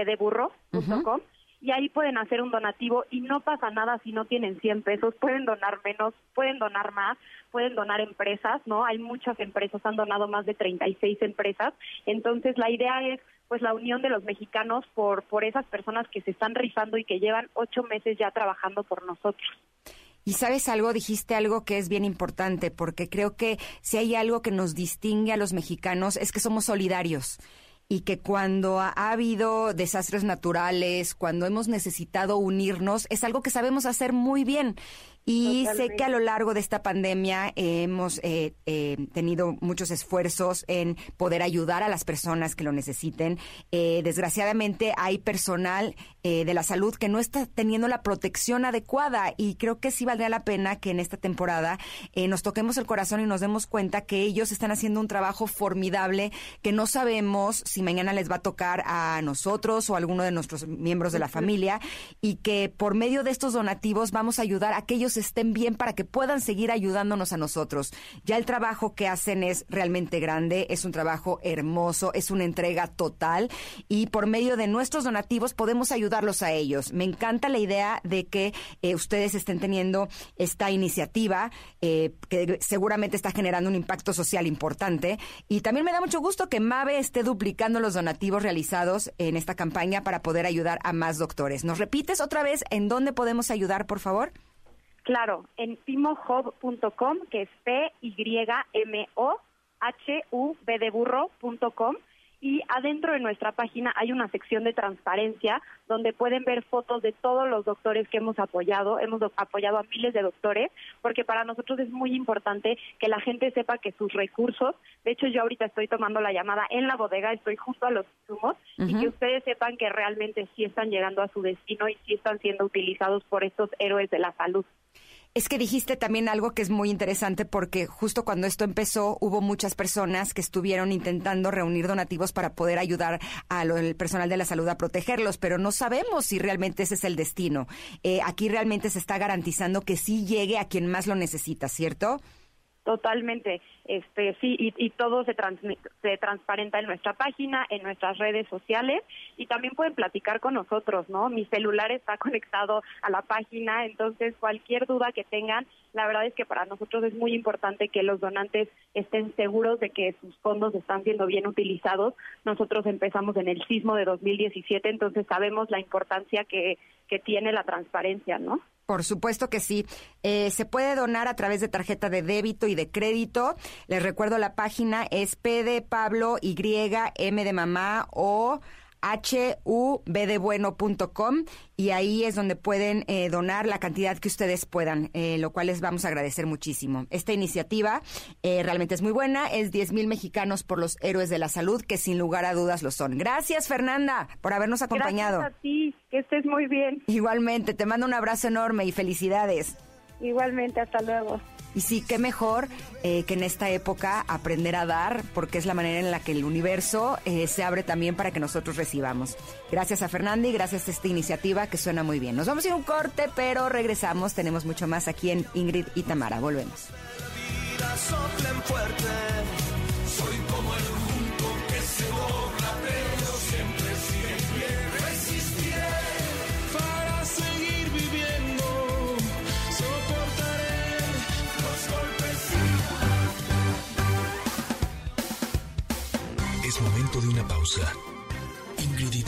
de burro.com, y ahí pueden hacer un donativo y no pasa nada si no tienen 100 pesos, pueden donar menos, pueden donar más, pueden donar empresas, ¿no? Hay muchas empresas, han donado más de 36 empresas, entonces la idea es pues la unión de los mexicanos por, por esas personas que se están rifando y que llevan ocho meses ya trabajando por nosotros. Y sabes algo, dijiste algo que es bien importante, porque creo que si hay algo que nos distingue a los mexicanos es que somos solidarios y que cuando ha, habido desastres naturales, cuando hemos necesitado unirnos, es algo que sabemos hacer muy bien. Y sé que a lo largo de esta pandemia hemos eh, eh, tenido muchos esfuerzos en poder ayudar a las personas que lo necesiten. Eh, desgraciadamente hay personal de la salud que no está teniendo la protección adecuada y creo que sí valdría la pena que en esta temporada nos toquemos el corazón y nos demos cuenta que ellos están haciendo un trabajo formidable que no sabemos si mañana les va a tocar a nosotros o a alguno de nuestros miembros de la familia y que por medio de estos donativos vamos a ayudar a aquellos estén bien para que puedan seguir ayudándonos a nosotros. Ya el trabajo que hacen es realmente grande, es un trabajo hermoso, es una entrega total y por medio de nuestros donativos podemos ayudarlos a ellos. Me encanta la idea de que eh, ustedes estén teniendo esta iniciativa eh, que seguramente está generando un impacto social importante y también me da mucho gusto que MAVE esté duplicando los donativos realizados en esta campaña para poder ayudar a más doctores. ¿Nos repites otra vez en dónde podemos ayudar, por favor? Claro, en pimohub.com, que es P-Y-M-O-H-U-B de burro.com. Y adentro de nuestra página hay una sección de transparencia donde pueden ver fotos de todos los doctores que hemos apoyado. Hemos apoyado a miles de doctores porque para nosotros es muy importante que la gente sepa que sus recursos, de hecho yo ahorita estoy tomando la llamada en la bodega, estoy justo a los insumos y que ustedes sepan que realmente sí están llegando a su destino y sí están siendo utilizados por estos héroes de la salud. Es que dijiste también algo que es muy interesante porque justo cuando esto empezó hubo muchas personas que estuvieron intentando reunir donativos para poder ayudar al personal de la salud a protegerlos, pero no sabemos si realmente ese es el destino. Eh, aquí realmente se está garantizando que sí llegue a quien más lo necesita, ¿cierto? Totalmente, este sí, y, todo se, se transparenta en nuestra página, en nuestras redes sociales y también pueden platicar con nosotros, ¿no? Mi celular está [LAUGHS] conectado a la página, entonces cualquier duda que tengan, la verdad es que para nosotros es muy importante que los donantes estén seguros de que sus fondos están siendo bien utilizados. Nosotros empezamos en el sismo de 2017, entonces sabemos la importancia que, que tiene la transparencia, ¿no? Por supuesto que sí. Eh, se puede donar a través de tarjeta de débito y de crédito. Les recuerdo la página es P de Pablo Y M de mamá o hubdebueno.com y ahí es donde pueden eh, donar la cantidad que ustedes puedan, eh, lo cual les vamos a agradecer muchísimo. Esta iniciativa eh, realmente es muy buena, es 10 mil mexicanos por los héroes de la salud, que sin lugar a dudas lo son. Gracias, Fernanda, por habernos acompañado. Gracias a ti, que estés muy bien. Igualmente, te mando un abrazo enorme y felicidades. Igualmente, hasta luego. Y sí, qué mejor eh, que en esta época aprender a dar, porque es la manera en la que el universo eh, se abre también para que nosotros recibamos. Gracias a Fernanda y gracias a esta iniciativa que suena muy bien. Nos vamos a ir un corte, pero regresamos. Tenemos mucho más aquí en Ingrid y Tamara. Volvemos. Momento de una pausa. Ingrid y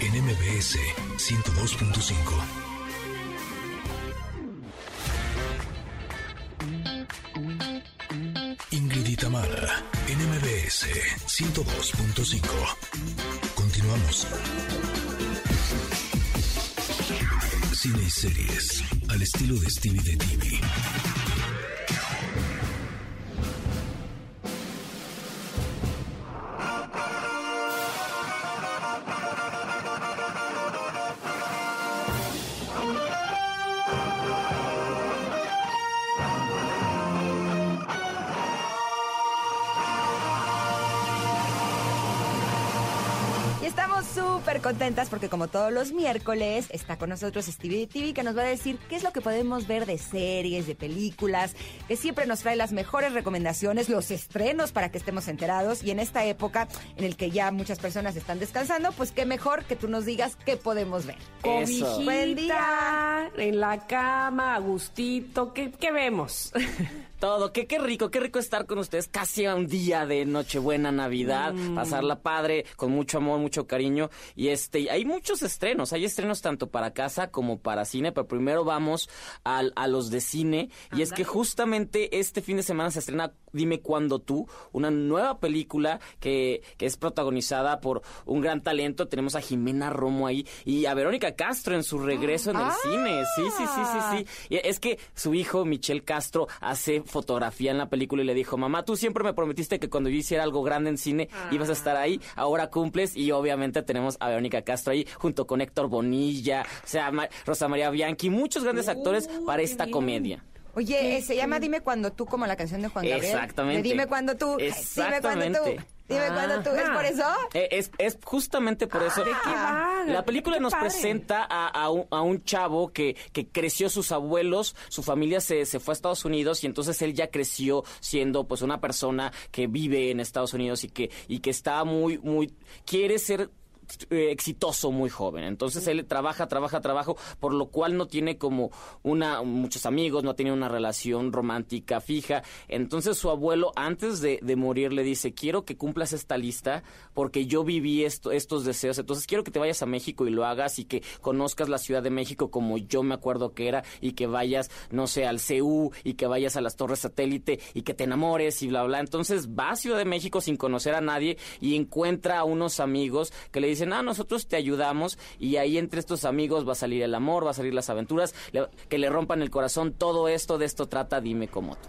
en MBS 102.5. Ingrid y en MBS 102.5. Continuamos. Cine y series al estilo de Stevie de TV. Súper contentas porque como todos los miércoles está con nosotros Stevie TV que nos va a decir qué es lo que podemos ver de series, de películas, que siempre nos trae las mejores recomendaciones, los estrenos para que estemos enterados y en esta época en el que ya muchas personas están descansando, pues qué mejor que tú nos digas qué podemos ver. Cobijita, Buen día. en la cama, a gustito, ¿qué, qué vemos? [LAUGHS] Todo, qué, qué rico, qué rico estar con ustedes casi a un día de Nochebuena, Navidad, pasarla padre, con mucho amor, mucho cariño. Y este, hay muchos estrenos, hay estrenos tanto para casa como para cine, pero primero vamos al- a los de cine. Y es que justamente este fin de semana se estrena Dime Cuándo Tú, una nueva película que, que es protagonizada por un gran talento. Tenemos a Jimena Romo ahí y a Verónica Castro en su regreso en el cine. Sí, sí, sí, sí, sí. Y es que su hijo, Michelle Castro, hace fotografía en la película y le dijo, mamá, tú siempre me prometiste que cuando yo hiciera algo grande en cine ibas a estar ahí, ahora cumples y obviamente tenemos a Verónica Castro ahí junto con Héctor Bonilla, o sea, Ma- Rosa María Bianchi, muchos grandes actores para esta comedia. Oye, eh, se llama Dime cuando tú, como la canción de Juan Gabriel. Exactamente. De Dime cuando tú. Dime cuando tú. Exactamente. Dime cuando tú. ¿Es por eso? Eh, es, es justamente por eso. ¿De qué va? La película Qué nos padre. presenta a, a un, a un chavo que, que creció sus abuelos, su familia se, se fue a Estados Unidos y entonces él ya creció siendo pues una persona que vive en Estados Unidos y que, y que está muy, muy, quiere ser eh, exitoso muy joven. Entonces él trabaja, trabaja, trabaja, por lo cual no tiene como una muchos amigos, no tiene una relación romántica fija. Entonces su abuelo antes de, de morir le dice, quiero que cumplas esta lista porque yo viví esto, estos deseos. Entonces quiero que te vayas a México y lo hagas y que conozcas la Ciudad de México como yo me acuerdo que era y que vayas, no sé, al CU y que vayas a las torres satélite y que te enamores y bla, bla. Entonces va a Ciudad de México sin conocer a nadie y encuentra a unos amigos que le dicen, ah, nosotros te ayudamos y ahí entre estos amigos va a salir el amor, va a salir las aventuras, le- que le rompan el corazón. Todo esto, de esto trata Dime cómo tú.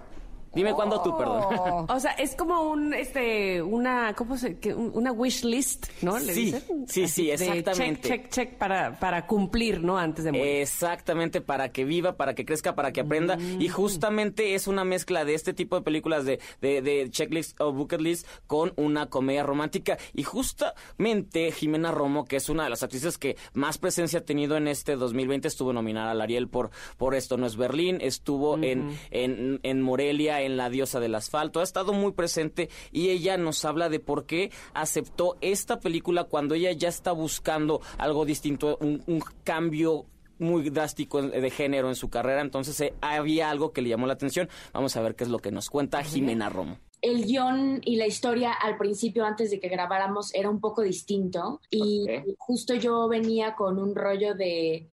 Dime cuándo tú, perdón. Oh. O sea, es como un, este, una, ¿cómo se, que un- una wish list, ¿no? ¿Le Sí, dicen? sí, sí, de exactamente. Check, check, check para, para cumplir, ¿no? Antes de morir. Exactamente, para que viva, para que crezca, para que aprenda. Y justamente es una mezcla de este tipo de películas de, de, de checklist o bucket list con una comedia romántica. Y justamente Jimena Romo, que es una de las actrices que más presencia ha tenido en este 2020, estuvo nominada al Ariel por, por Esto no es Berlín, estuvo en, en, en Morelia, en La diosa del asfalto, ha estado muy presente y ella nos habla de por qué aceptó esta película cuando ella ya está buscando algo distinto, un, un cambio muy drástico de género en su carrera, entonces eh, había algo que le llamó la atención. Vamos a ver qué es lo que nos cuenta Jimena Romo. El guion y la historia al principio, antes de que grabáramos, era un poco distinto. Y Ok. justo yo venía con un rollo de.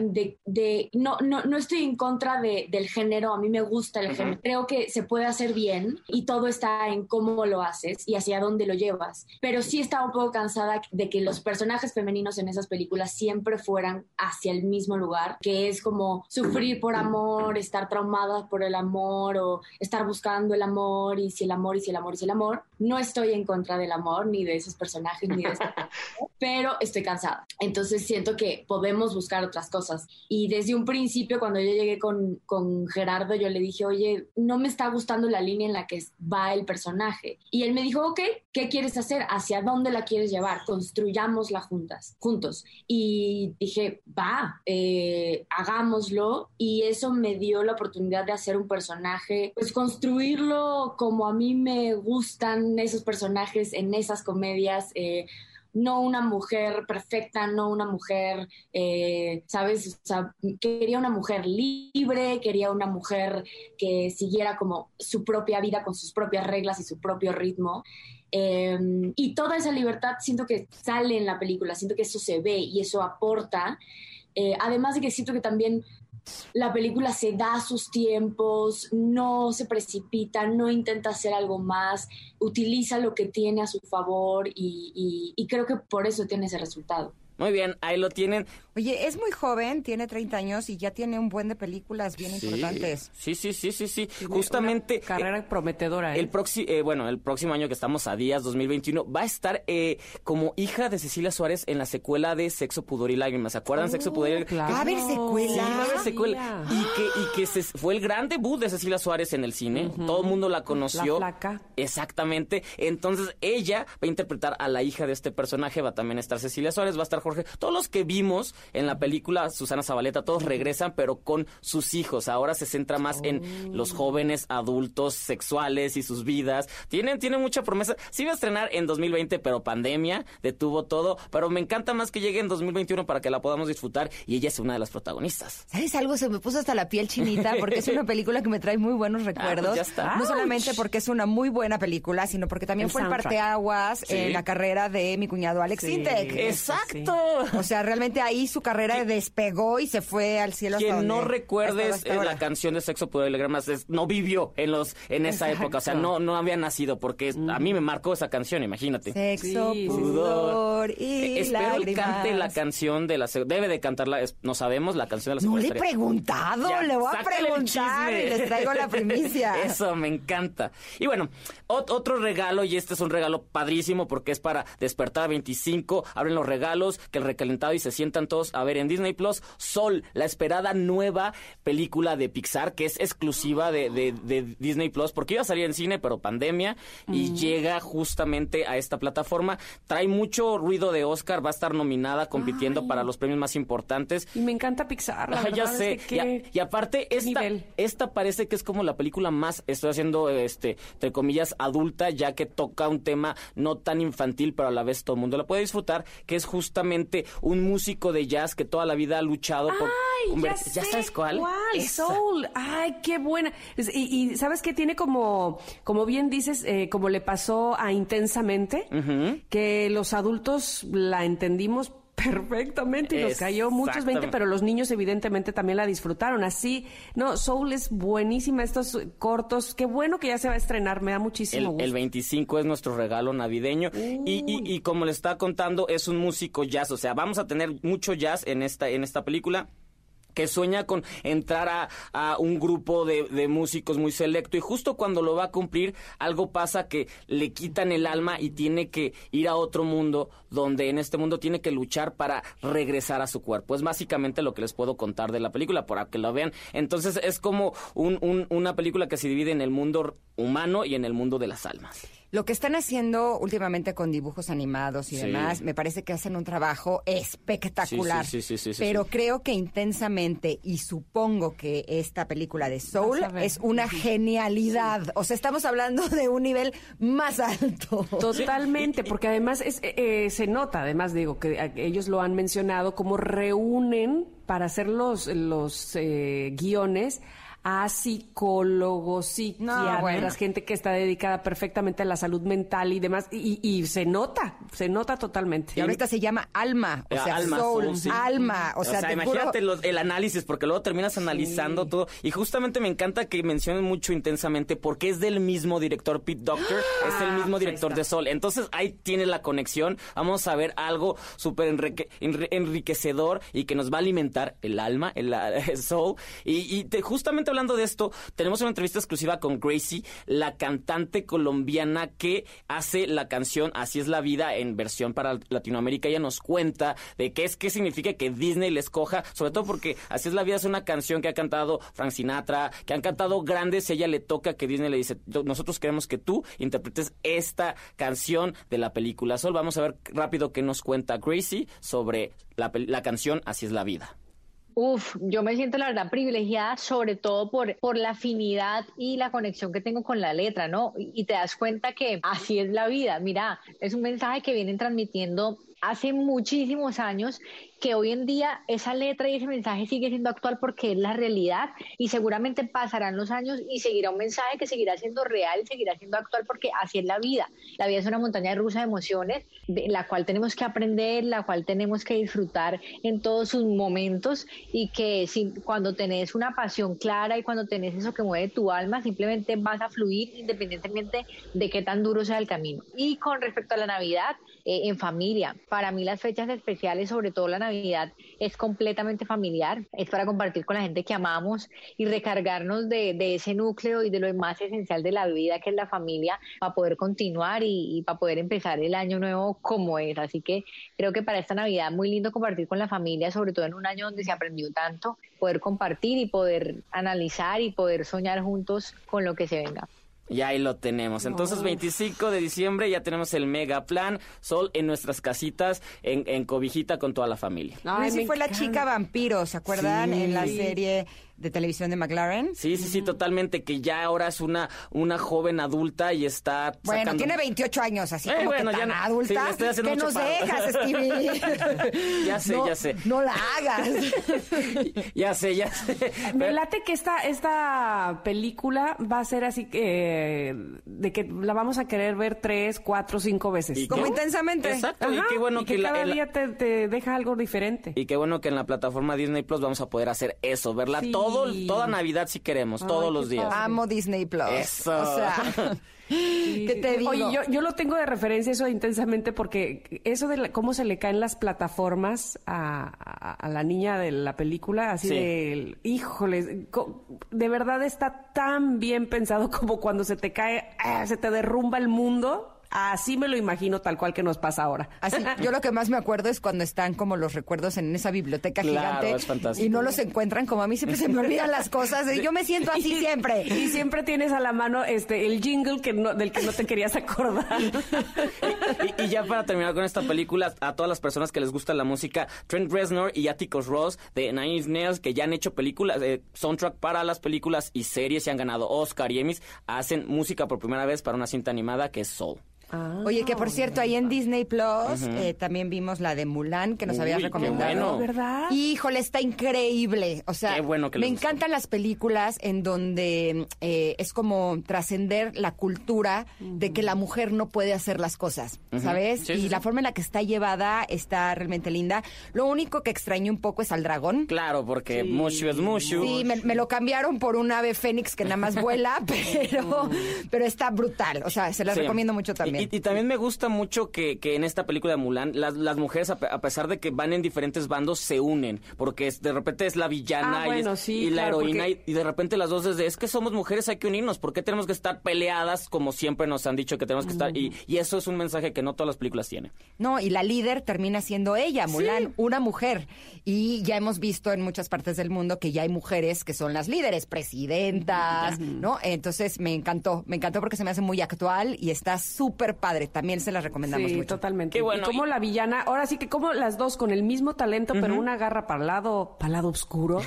de, de- no, no, no estoy en contra de- del género, a mí me gusta el género. Creo que se puede hacer bien y todo está en cómo lo haces y hacia dónde lo llevas. Pero sí estaba un poco cansada de que los personajes femeninos en esas películas siempre fueran hacia el mismo lugar, que es como sufrir por amor, estar traumadas por el amor o estar buscando el amor y si el amor y si el amor y si el amor. No estoy en contra del amor ni de esos personajes ni de eso, [LAUGHS] pero estoy cansada. Entonces siento que podemos buscar otras cosas. Y desde un principio, cuando yo llegué con, con Gerardo, yo le dije, oye, no me está gustando la línea en la que va el personaje. Y él me dijo, ok, ¿qué quieres hacer? ¿Hacia dónde la quieres llevar? Construyámosla juntas, juntos. Y dije, va, eh, hagámoslo. Y eso me dio la oportunidad de hacer un personaje, pues construirlo como a mí me gustan esos personajes en esas comedias. eh, no una mujer perfecta, no una mujer, eh, ¿sabes? Quería una mujer libre, quería una mujer que siguiera como su propia vida con sus propias reglas y su propio ritmo. Eh, y toda esa libertad siento que sale en la película, siento que eso se ve y eso aporta. Eh, además de que siento que también la película se da sus tiempos, no se precipita, no intenta hacer algo más, utiliza lo que tiene a su favor y, y- y creo que por eso tiene ese resultado. Muy bien, ahí lo tienen. Oye, es muy joven, tiene 30 años y ya tiene un buen de películas bien Sí, importantes. Sí, sí, sí, sí, sí. Justamente. Una carrera prometedora. ¿eh? El próximo, bueno, el próximo año que estamos a días, 2021, va a estar eh, como hija de Cecilia Suárez en la secuela de Sexo, Pudor y Lágrimas. ¿Se acuerdan? Sexo, Pudor y Lágrimas. claro. ¿Va a haber Sí, secuela? va a haber secuela. Y que, y que se- fue el gran debut de Cecilia Suárez en el cine. Todo el mundo la conoció. La flaca. Exactamente. Entonces, ella va a interpretar a la hija de este personaje. Va a también estar Cecilia Suárez, va a estar Jorge. Todos los que vimos en la película Susana Zabaleta, todos regresan, pero con sus hijos. Ahora se centra más en los jóvenes adultos sexuales y sus vidas. Tienen, tienen mucha promesa. Sí iba a estrenar en 2020, pero pandemia detuvo todo. Pero me encanta más que llegue en 2021 para que la podamos disfrutar. Y ella es una de las protagonistas. ¿Sabes algo? Se me puso hasta la piel chinita porque es una [LAUGHS] película que me trae muy buenos recuerdos. pues ya está. No solamente porque es una muy buena película, sino porque también El fue el parteaguas Sí. en la carrera de mi cuñado Alex Sí. Sintek. ¡Exacto! O sea, realmente ahí su carrera despegó y se fue al cielo. hasta Quien no donde recuerdes hasta eh, la canción de Sexo, y Lágrimas es- no vivió en los en esa Exacto. época, o sea, no no había nacido porque es- a mí me marcó esa canción, imagínate. Sexo, Sí, sí, sí. pudor y Eh, Espero y lágrimas. cante la canción de la debe de cantarla, es- no sabemos la canción de la No le he preguntado, Ya, le voy a preguntar y les traigo la primicia. [LAUGHS] Eso, me encanta. Y bueno, ot- otro regalo, y este es un regalo padrísimo porque es para despertar a 25. Abren los regalos, que el recalentado y se sientan todos a ver en Disney Plus. Sol, la esperada nueva película de Pixar, que es exclusiva de, de- de Disney Plus, porque iba a salir en cine, pero pandemia, y llega justamente a esta plataforma. Trae mucho ruido de Oscar, va a estar nominada compitiendo para los premios más importantes. Y me encanta Pixar, la ya sé. que Y a- qué- y, aparte, esta, nivel. esta parece que es como la película más, estoy haciendo, este, entre comillas, adulta, ya que toca un tema no tan infantil, pero a la vez todo el mundo la puede disfrutar, que es justamente un músico de jazz que toda la vida ha luchado por Ay, ya, sé sabes cuál? Esa. Soul. Ay, qué buena. Y sabes que tiene como, como bien dices, eh, como le pasó a Intensamente, que los adultos la entendimos perfectamente y nos cayó muchos 20, Exactamente. pero los niños evidentemente también la disfrutaron. Así, no, Soul es buenísima, estos cortos, qué bueno que ya se va a estrenar, me da muchísimo El, gusto. el 25 es nuestro regalo navideño y, y- y como le estaba contando es un músico jazz, o sea, vamos a tener mucho jazz en esta en esta película que sueña con entrar a, a un grupo de, de músicos muy selecto y justo cuando lo va a cumplir algo pasa que le quitan el alma y tiene que ir a otro mundo donde en este mundo tiene que luchar para regresar a su cuerpo. Es básicamente lo que les puedo contar de la película para que lo vean. Entonces es como un- un- una película que se divide en el mundo humano y en el mundo de las almas. Lo que están haciendo últimamente con dibujos animados y Sí. demás, me parece que hacen un trabajo espectacular. Sí, sí, sí, sí, sí, pero sí. creo que intensamente, y supongo que esta película de Soul es una genialidad. O sea, estamos hablando de un nivel más alto. Totalmente, porque además es, eh, eh, se nota, además digo que ellos lo han mencionado, como reúnen para hacer los, los eh, guiones a psicólogos, psiquiatras, bueno. gente que está dedicada perfectamente a la salud mental y demás, y, y se nota, se nota totalmente. Y ahorita se llama Alma, o Eh, sea, Alma, Soul, Soul, sí. Alma. O sea, te juro- imagínate los- el análisis, porque luego terminas analizando todo. Y justamente me encanta que mencionen mucho intensamente, porque es del mismo director, Pete Doctor, [GASPS] es el mismo director de Sol. Entonces ahí tiene la conexión. Vamos a ver algo súper enrique- enri- enriquecedor y que nos va a alimentar el alma, el, [LAUGHS] el Soul. Y, y te- justamente hablando de esto, tenemos una entrevista exclusiva con Gracie, la cantante colombiana que hace la canción Así es la vida en versión para Latinoamérica. Ella nos cuenta de qué es, qué significa que Disney les coja, sobre todo porque Así es la vida es una canción que ha cantado Frank Sinatra, que han cantado grandes. Ella le toca que Disney le dice, nosotros queremos que tú interpretes esta canción de la película Sol. Vamos a ver rápido qué nos cuenta Gracie sobre la, la canción Así es la vida. Uf, yo me siento la verdad privilegiada, sobre todo por, por la afinidad y la conexión que tengo con la letra, ¿no? Y, y te das cuenta que así es la vida. Mira, es un mensaje que vienen transmitiendo hace muchísimos años que hoy en día esa letra y ese mensaje sigue siendo actual porque es la realidad y seguramente pasarán los años y seguirá un mensaje que seguirá siendo real y seguirá siendo actual porque así es la vida. La vida es una montaña rusa de emociones de la cual tenemos que aprender, la cual tenemos que disfrutar en todos sus momentos y que cuando tenés una pasión clara y cuando tenés eso que mueve tu alma, simplemente vas a fluir independientemente de qué tan duro sea el camino. Y con respecto a la Navidad, eh, en familia, Para mí las fechas especiales, sobre todo la Navidad, es completamente familiar. Es para compartir con la gente que amamos y recargarnos de, de ese núcleo y de lo más esencial de la vida, que es la familia, para poder continuar y, y para poder empezar el año nuevo como es. Así que creo que para esta Navidad muy lindo compartir con la familia, sobre todo en un año donde se aprendió tanto, poder compartir y poder analizar y poder soñar juntos con lo que se venga. Y ahí lo tenemos. Entonces, 25 de diciembre ya tenemos el mega plan. Sol en nuestras casitas, en, en cobijita con toda la familia. Ay, fue la chica vampiro, ¿se acuerdan? Sí. En la serie de televisión de McLaren. Sí, sí, sí, totalmente. Que ya ahora es una, una joven adulta y está Bueno, sacando- tiene 28 años, así Eh, como bueno, que ya tan no- sí, adulta. le estoy haciendo ¿Qué mucho nos paro. dejas, Stevie? [LAUGHS] Ya sé, No, ya sé. No la hagas. [LAUGHS] Ya sé, ya sé. [LAUGHS] Me late que esta, esta película va a ser así que de que la vamos a querer ver tres, cuatro, cinco veces. ¿Y Como qué? intensamente. Exacto, y qué bueno y que, que cada día te, te deja algo diferente. y qué bueno que en la plataforma Disney Plus vamos a poder hacer eso, verla Sí. todo, toda Navidad si queremos, Ay, todos los días. Amo Disney Plus. Eso. O sea, [LAUGHS] ¿qué te digo? Oye, yo, yo lo tengo de referencia eso intensamente porque eso de la- cómo se le caen las plataformas a, a- a la niña de la película, así Sí. de, híjoles, de verdad está tan bien pensado [LAUGHS] como cuando se te cae, ah, se te derrumba el mundo. Así me lo imagino tal cual que nos pasa ahora. Así, [LAUGHS] yo lo que más me acuerdo es cuando están como los recuerdos en esa biblioteca Claro, gigante es fantástico. y no los encuentran, como a mí siempre se me olvidan las cosas. y yo me siento así [LAUGHS] siempre. Y siempre tienes a la mano este el jingle que no, del que no te querías acordar. [LAUGHS] Y, y ya para terminar con esta película, a todas las personas que les gusta la música, Trent Reznor y Atticus Ross de Nine Inch Nails, que ya han hecho películas, eh, soundtrack para las películas y series y han ganado Oscar y Emmys, hacen música por primera vez para una cinta animada que es Soul. Oye, que por cierto, ahí en Disney Plus eh, también vimos la de Mulan que nos Uy, habías qué recomendado. bueno. ¿Verdad? Híjole, está increíble. O sea, Qué bueno que me gustó. encantan las películas en donde eh, es como trascender la cultura de que la mujer no puede hacer las cosas, ¿sabes? Sí, y sí, la sí. forma en la que está llevada está realmente linda. Lo único que extrañé un poco es al dragón. Claro, porque Mushu es Mushu. Sí, me, me lo cambiaron por un ave fénix que nada más vuela, [LAUGHS] pero, [LAUGHS] pero está brutal. O sea, se las Sí. recomiendo mucho Y- también. Y, y también me gusta mucho que, que en esta película de Mulan, las, las mujeres, a, pe- a pesar de que van en diferentes bandos, se unen. Porque es- de repente es la villana Ah, y, bueno, es- sí, y la heroína. porque- Y, y de repente las dos desde, es que somos mujeres, hay que unirnos. ¿Por qué tenemos que estar peleadas como siempre nos han dicho que tenemos que estar? Y, y eso es un mensaje que no todas las películas tienen. No, y la líder termina siendo ella, Mulan, una mujer. Y ya hemos visto en muchas partes del mundo que ya hay mujeres que son las líderes, presidentas, ¿no? Entonces me encantó, me encantó porque se me hace muy actual y está súper padre. También se las recomendamos Sí, mucho. totalmente. Qué bueno. Y como Y- la villana, ahora sí que como las dos con el mismo talento, pero una agarra para el lado, para el lado oscuro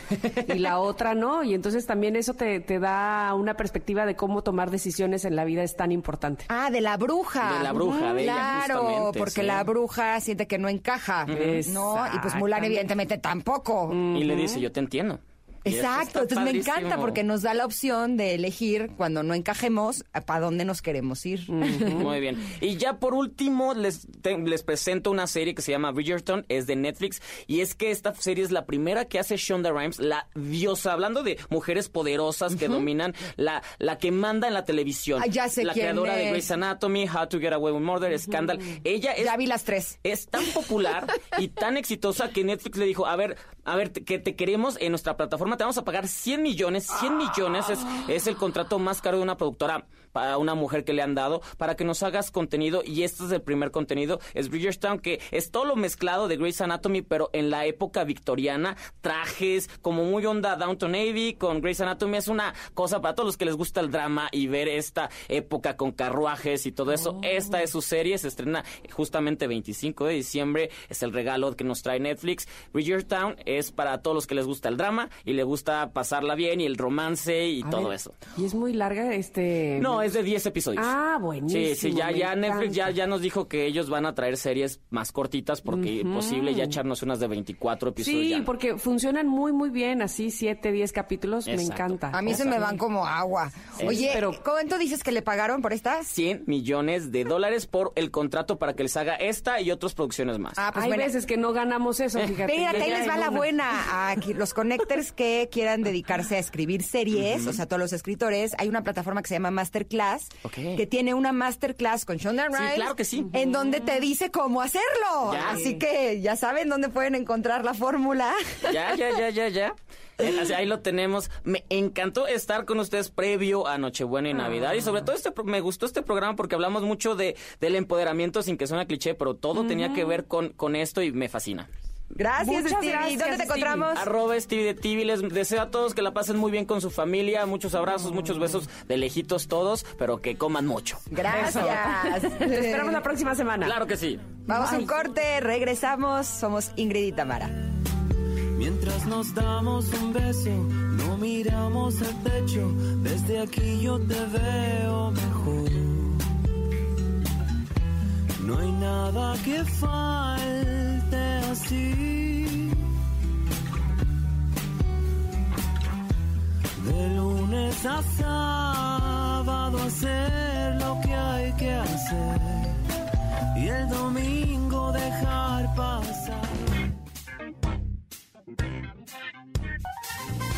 y la [LAUGHS] otra no. Y entonces también eso te, te da una perspectiva de cómo tomar decisiones en la vida es tan importante. Ah, de la bruja. De la bruja, de ella, Claro, justamente, porque sí. la bruja siente que no encaja, ¿no? Y pues Mulan evidentemente tampoco. Y le dice, yo te entiendo. Exacto, entonces me encanta porque nos da la opción de elegir cuando no encajemos para dónde nos queremos ir. Muy bien. Y ya por último les, te- les presento una serie que se llama Bridgerton, es de Netflix, y es que esta serie es la primera que hace Shonda Rhimes, la diosa, hablando de mujeres poderosas que dominan, la, la que manda en la televisión. Ah, ya sé La quién creadora de. Grey's Anatomy, How to Get Away with Murder, Scandal. Ella es Ya vi las tres. es tan popular y tan exitosa que Netflix le dijo, a ver, a ver, te- que te queremos en nuestra plataforma, te vamos a pagar 100 millones, 100 millones es, es el contrato más caro de una productora para una mujer que le han dado, para que nos hagas contenido, y este es el primer contenido, es Bridgertown, que es todo lo mezclado de Grey's Anatomy, pero en la época victoriana, trajes, como muy onda Downton Navy, con Grey's Anatomy, es una cosa para todos los que les gusta el drama y ver esta época con carruajes y todo eso, esta es su serie, se estrena justamente 25 de diciembre, es el regalo que nos trae Netflix. Bridgertown es para todos los que les gusta el drama y le gusta pasarla bien y el romance y A todo ver, eso. Y es muy larga este... No, es de 10 episodios. Ah, buenísimo, Sí, sí, ya, ya Netflix ya, ya nos dijo que ellos van a traer series más cortitas porque posible ya echarnos unas de 24 episodios. Sí, ya. porque funcionan muy, muy bien, así, siete, diez capítulos, me Exacto. encanta. A mí se me van como agua. Oye, pero- ¿cuánto dices que le pagaron por esta? 100 millones de dólares por el contrato para que les haga esta y otras producciones más. Ah, pues Hay bueno. veces que no ganamos eso, fíjate. Fíjate, ahí les va la una. buena. Aquí, los connectors que quieran dedicarse a escribir series, o sea, todos los escritores, hay una plataforma que se llama Masterclass masterclass, que tiene una masterclass con Shonda Sí, Rhimes. claro que sí. En donde te dice cómo hacerlo. Ya. Así que ya saben dónde pueden encontrar la fórmula. Ya, ya, ya, ya, ya. [LAUGHS] Ahí lo tenemos. Me encantó estar con ustedes previo a Nochebuena y Navidad. Y sobre todo este pro- me gustó este programa porque hablamos mucho de del empoderamiento sin que suene cliché, pero todo tenía que ver con, con esto y me fascina. Gracias, Muchas Stevie. gracias, ¿Dónde te Stevie. encontramos? Arroba Stevie de TV. Les deseo a todos que la pasen muy bien con su familia. Muchos abrazos, muchos besos de lejitos todos, pero que coman mucho. Gracias. [LAUGHS] Te esperamos la próxima semana. Claro que sí. Vamos a un corte, regresamos. Somos Ingrid y Tamara. Mientras nos damos un beso, no miramos el techo. Desde aquí yo te veo mejor. No hay nada que falte así. De lunes a sábado hacer lo que hay que hacer. Y el domingo dejar pasar.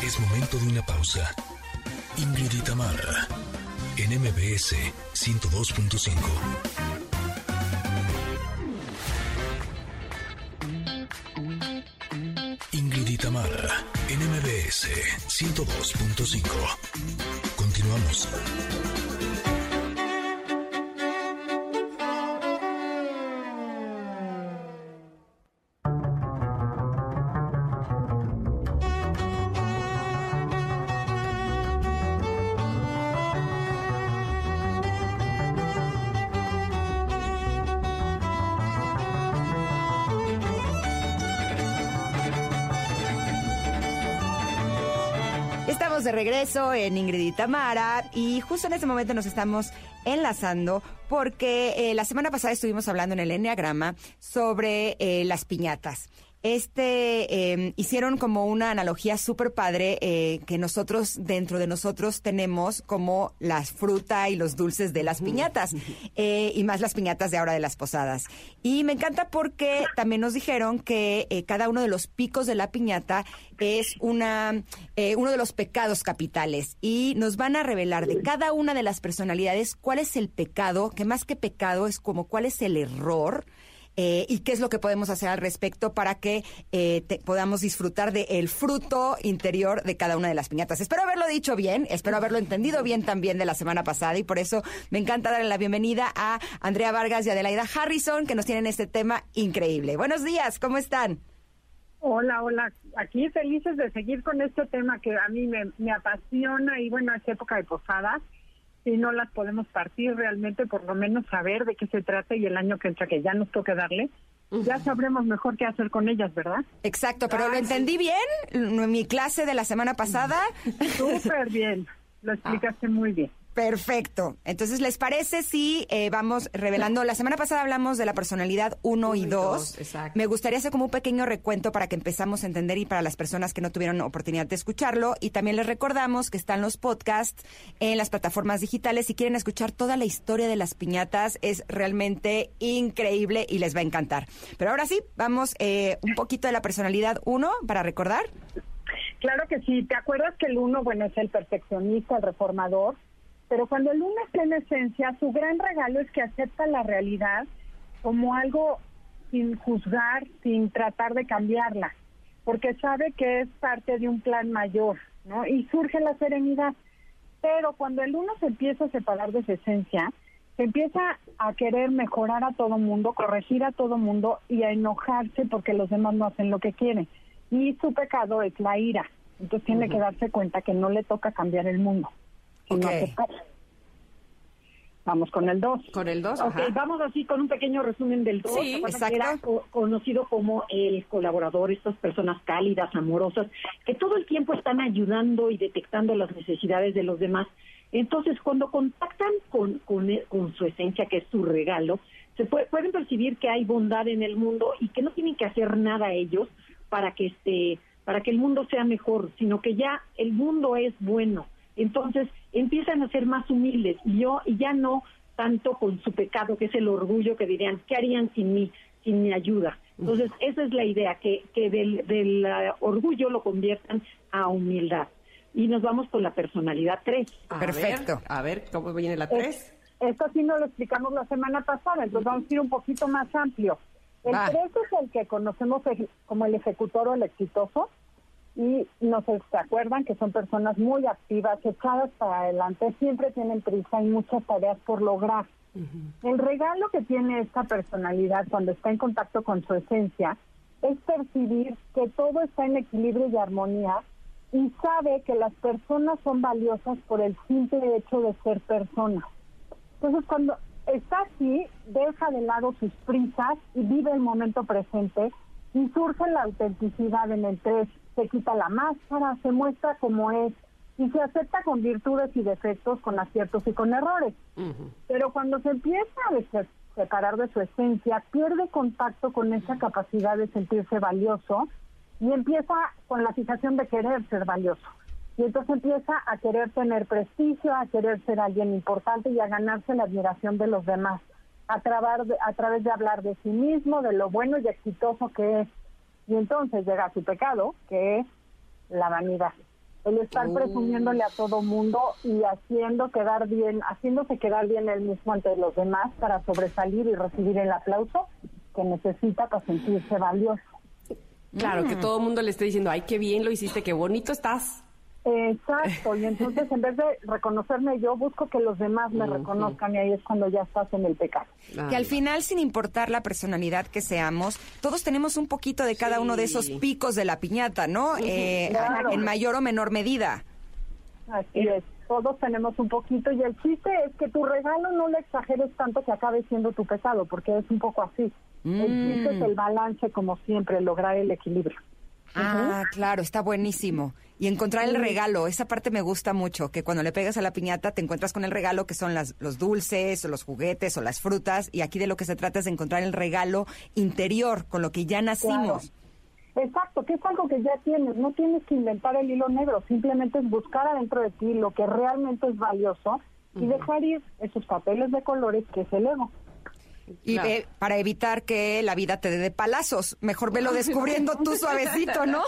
Es momento de una pausa. Ingrid en MBS 102.5. Ingrid y Tamara, en MBS 102.5. Continuamos. Regreso en Ingrid y Tamara y justo en este momento nos estamos enlazando porque eh, la semana pasada estuvimos hablando en el Enneagrama sobre eh, las piñatas. Este eh, hicieron como una analogía súper padre eh, que nosotros dentro de nosotros tenemos como la fruta y los dulces de las piñatas [LAUGHS] eh, y más las piñatas de ahora de las posadas. Y me encanta porque también nos dijeron que eh, cada uno de los picos de la piñata es una eh, uno de los pecados capitales y nos van a revelar de cada una de las personalidades cuál es el pecado, que más que pecado es como cuál es el error. Eh, y qué es lo que podemos hacer al respecto para que eh, te- podamos disfrutar del fruto interior de cada una de las piñatas. Espero haberlo dicho bien, espero haberlo entendido bien también de la semana pasada y por eso me encanta darle la bienvenida a Andrea Vargas y Adelaida Harrison que nos tienen este tema increíble. Buenos días, ¿cómo están? Hola, hola. Aquí felices de seguir con este tema que a mí me, me apasiona y bueno, es época de posadas y no las podemos partir realmente, por lo menos saber de qué se trata y el año que entra que ya nos toque darle, ya sabremos mejor qué hacer con ellas, ¿verdad? Exacto, pero lo entendí bien en mi clase de la semana pasada. Súper bien, lo [LAUGHS] explicaste muy bien. Perfecto. Entonces, ¿les parece si eh, vamos revelando? La semana pasada hablamos de la personalidad 1 y y 2. dos, exacto. Me gustaría hacer como un pequeño recuento para que empezamos a entender y para las personas que no tuvieron oportunidad de escucharlo. Y también les recordamos que están los podcasts en las plataformas digitales. Si quieren escuchar toda la historia de las piñatas, es realmente increíble y les va a encantar. Pero ahora sí, vamos eh, un poquito de la personalidad 1 para recordar. Claro que sí, ¿te acuerdas que el uno, bueno, es el perfeccionista, el reformador? Pero cuando el uno está en esencia, su gran regalo es que acepta la realidad como algo sin juzgar, sin tratar de cambiarla, porque sabe que es parte de un plan mayor, ¿no? Y surge la serenidad. Pero cuando el uno se empieza a separar de su esencia, se empieza a querer mejorar a todo mundo, corregir a todo mundo y a enojarse porque los demás no hacen lo que quieren. Y su pecado es la ira. Entonces tiene que darse cuenta que no le toca cambiar el mundo, Vamos con el 2. Con el 2, Ok, vamos así con un pequeño resumen del 2. Sí. Era co- conocido como el colaborador, estas personas cálidas, amorosas, que todo el tiempo están ayudando y detectando las necesidades de los demás. Entonces, cuando contactan con, con, e- con su esencia, que es su regalo, se puede- pueden percibir que hay bondad en el mundo y que no tienen que hacer nada ellos para que este para que el mundo sea mejor, sino que ya el mundo es bueno. Entonces empiezan a ser más humildes y yo y ya no tanto con su pecado que es el orgullo que dirían qué harían sin mí, sin mi ayuda. Entonces esa es la idea que que del, del ah, orgullo lo conviertan a humildad. y nos vamos con la personalidad 3. A Perfecto. ver, a ver, ¿cómo viene la 3? Esto sí no lo explicamos la semana pasada, entonces vamos a ir un poquito más amplio. El Va. 3 es el que conocemos como el ejecutor o el exitoso y no se acuerdan que son personas muy activas, echadas para adelante, siempre tienen prisa y muchas tareas por lograr. El regalo que tiene esta personalidad cuando está en contacto con su esencia es percibir que todo está en equilibrio y armonía y sabe que las personas son valiosas por el simple hecho de ser personas. Entonces, cuando está así, deja de lado sus prisas y vive el momento presente y surge la autenticidad en el 3. Se quita la máscara, se muestra como es y se acepta con virtudes y defectos, con aciertos y con errores. Pero cuando se empieza a separar de su esencia, pierde contacto con esa capacidad de sentirse valioso y empieza con la fijación de querer ser valioso. Y entonces empieza a querer tener prestigio, a querer ser alguien importante y a ganarse la admiración de los demás, a, trabar de- a través de hablar de sí mismo, de lo bueno y exitoso que es. Y entonces llega su pecado, que es la vanidad. El estar Uh. presumiéndole a todo mundo y haciendo quedar bien, haciéndose quedar bien él mismo ante los demás para sobresalir y recibir el aplauso que necesita para sentirse valioso. Claro, que todo el mundo le esté diciendo, ay, qué bien lo hiciste, qué bonito estás. Exacto, y entonces en vez de reconocerme yo, busco que los demás me reconozcan y ahí es cuando ya estás en el pecado. Que al final, sin importar la personalidad que seamos, todos tenemos un poquito de cada uno de esos picos de la piñata, ¿no? Eh, Claro. En mayor o menor medida. Así es, todos tenemos un poquito y el chiste es que tu regalo no lo exageres tanto que acabe siendo tu pecado, porque es un poco así. El chiste es el balance, como siempre, lograr el equilibrio. Ah, claro, está buenísimo. Y encontrar el regalo, esa parte me gusta mucho, que cuando le pegas a la piñata te encuentras con el regalo que son las, los dulces o los juguetes o las frutas, y aquí de lo que se trata es de encontrar el regalo interior, con lo que ya nacimos. Exacto, que es algo que ya tienes, no tienes que inventar el hilo negro, simplemente es buscar adentro de ti lo que realmente es valioso y dejar ir esos papeles de colores que es el ego. Y ve- para evitar que la vida te dé de palazos, mejor velo [LAUGHS] descubriendo tú suavecito, ¿no?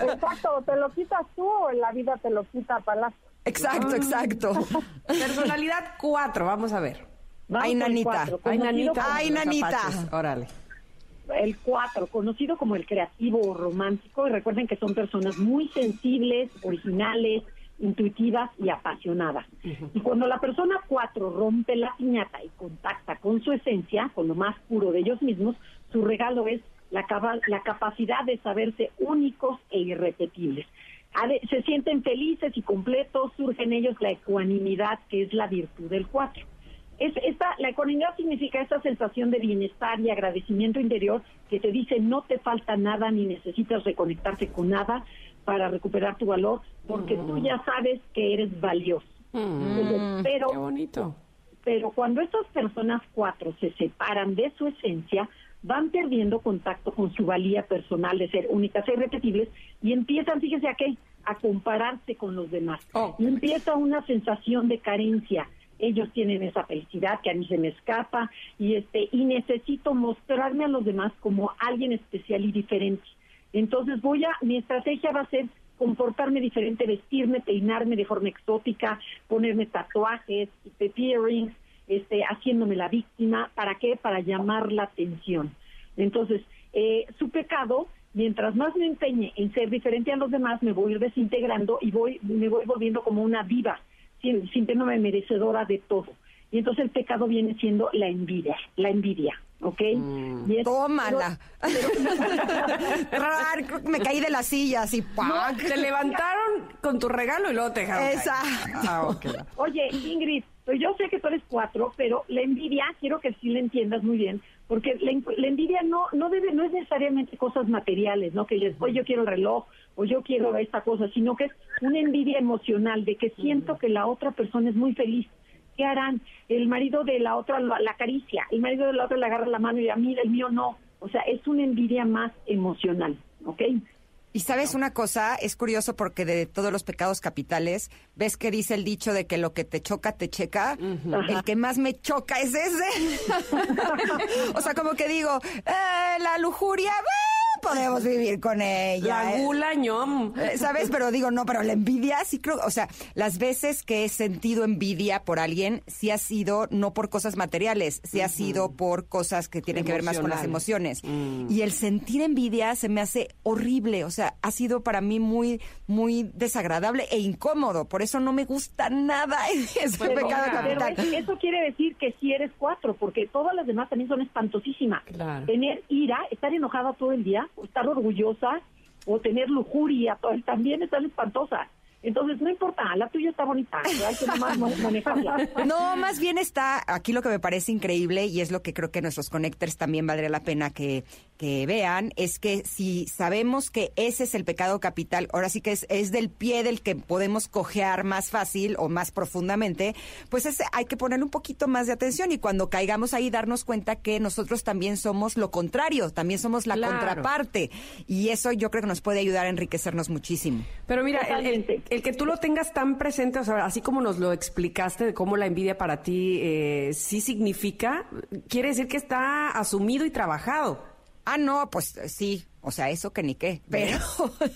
Exacto, te lo quitas tú o la vida te lo quita a palazo. Exacto, exacto. Personalidad 4, vamos a ver. Vamos Ay, nanita. Ay, nanita. Ay, nanita. Órale. el 4, conocido como el creativo o romántico, y recuerden que son personas muy sensibles, originales, intuitivas y apasionadas. Y cuando la persona 4 rompe la piñata y contacta con su esencia, con lo más puro de ellos mismos, su regalo es la, capa- la capacidad de saberse únicos e irrepetibles. Se sienten felices y completos, surge en ellos la ecuanimidad, que es la virtud del 4. Es, esta, la ecuanimidad significa esa sensación de bienestar y agradecimiento interior que te dice no te falta nada ni necesitas reconectarte con nada para recuperar tu valor, porque tú ya sabes que eres valioso. Entonces, pero, Qué bonito. pero cuando estas personas cuatro se separan de su esencia, van perdiendo contacto con su valía personal de ser únicas e irrepetibles y empiezan, fíjese a qué, a compararse con los demás. Oh. Y empieza una sensación de carencia. Ellos tienen esa felicidad que a mí se me escapa y este y necesito mostrarme a los demás como alguien especial y diferente. Entonces voy a mi estrategia va a ser comportarme diferente, vestirme, peinarme de forma exótica, ponerme tatuajes, earrings, este, haciéndome la víctima. ¿Para qué? Para llamar la atención. Entonces, eh, su pecado, mientras más me empeñe en ser diferente a los demás, me voy a ir desintegrando y voy, me voy volviendo como una sin- sintiéndome merecedora de todo. Y entonces el pecado viene siendo la envidia, la envidia, ¿ok? Y es- Tómala. Que [LAUGHS] me caí de la silla así. ¡pac! Te levantaron con tu regalo y luego te dejaron. Exacto. Ah. Oye, Ingrid, pues yo sé que tú eres cuatro, pero la envidia, quiero que sí la entiendas muy bien, porque la, la envidia no no debe no es necesariamente cosas materiales, ¿no? Que les, oye, yo quiero el reloj o yo quiero esta cosa, sino que es una envidia emocional de que siento que la otra persona es muy feliz. ¿Qué harán? El marido de la otra la, acaricia, el marido de la otra le agarra la mano y a mí, el mío no. O sea, es una envidia más emocional, ¿ok? Y sabes una cosa, es curioso porque de todos los pecados capitales, ves que dice el dicho de que lo que te choca, te checa. El que más me choca es ese. [LAUGHS] [LAUGHS] o sea, como que digo, eh, la lujuria, eh, podemos vivir con ella. La gula, ñom. Eh, ¿Sabes? Pero digo, no, pero la envidia sí creo, o sea, las veces que he sentido envidia por alguien, sí ha sido no por cosas materiales, sí ha sido por cosas que tienen que ver más con las emociones. Y el sentir envidia se me hace horrible, o sea, ha sido para mí muy, muy desagradable e incómodo, por eso no me gusta nada [LAUGHS] ese Pero, pecado pero capital. es- eso quiere decir que si eres cuatro, porque todas las demás también son espantosísimas. Claro. Tener ira, estar enojada todo el día, o estar orgullosa, o tener lujuria, todo, también están espantosas. Entonces, no importa, la tuya está bonita, hay que [LAUGHS] nomás ma- manejarla. No, más bien está aquí lo que me parece increíble y es lo que creo que nuestros connectors también valdría la pena que, que vean, es que si sabemos que ese es el pecado capital, ahora sí que es, es del pie del que podemos cojear más fácil o más profundamente, pues ese hay que poner un poquito más de atención y cuando caigamos ahí darnos cuenta que nosotros también somos lo contrario, también somos la Claro. contraparte y eso yo creo que nos puede ayudar a enriquecernos muchísimo. Pero mira, el. El que tú lo tengas tan presente, o sea, así como nos lo explicaste de cómo la envidia para ti eh, sí significa, quiere decir que está asumido y trabajado. Ah, no, pues eh, sí, o sea, eso que ni qué, pero,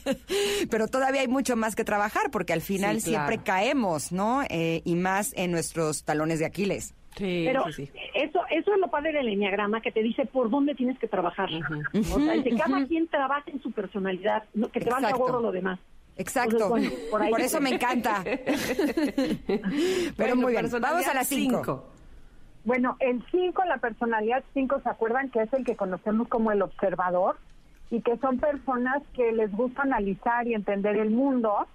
[LAUGHS] pero todavía hay mucho más que trabajar porque al final Sí, claro. siempre caemos, ¿no? Eh, y más en nuestros talones de Aquiles. Sí, Pero sí, sí. eso eso es lo padre del enneagrama que te dice por dónde tienes que trabajar. O sea, dice, cada quien trabaja en su personalidad, no, que te valga Exacto. gorro lo demás. Exacto. Por eso me encanta. [LAUGHS] Pero Bueno, muy bien, vamos a las cinco. cinco. Bueno, el 5, la personalidad 5, ¿se acuerdan que es el que conocemos como el observador? Y que son personas que les gusta analizar y entender el mundo.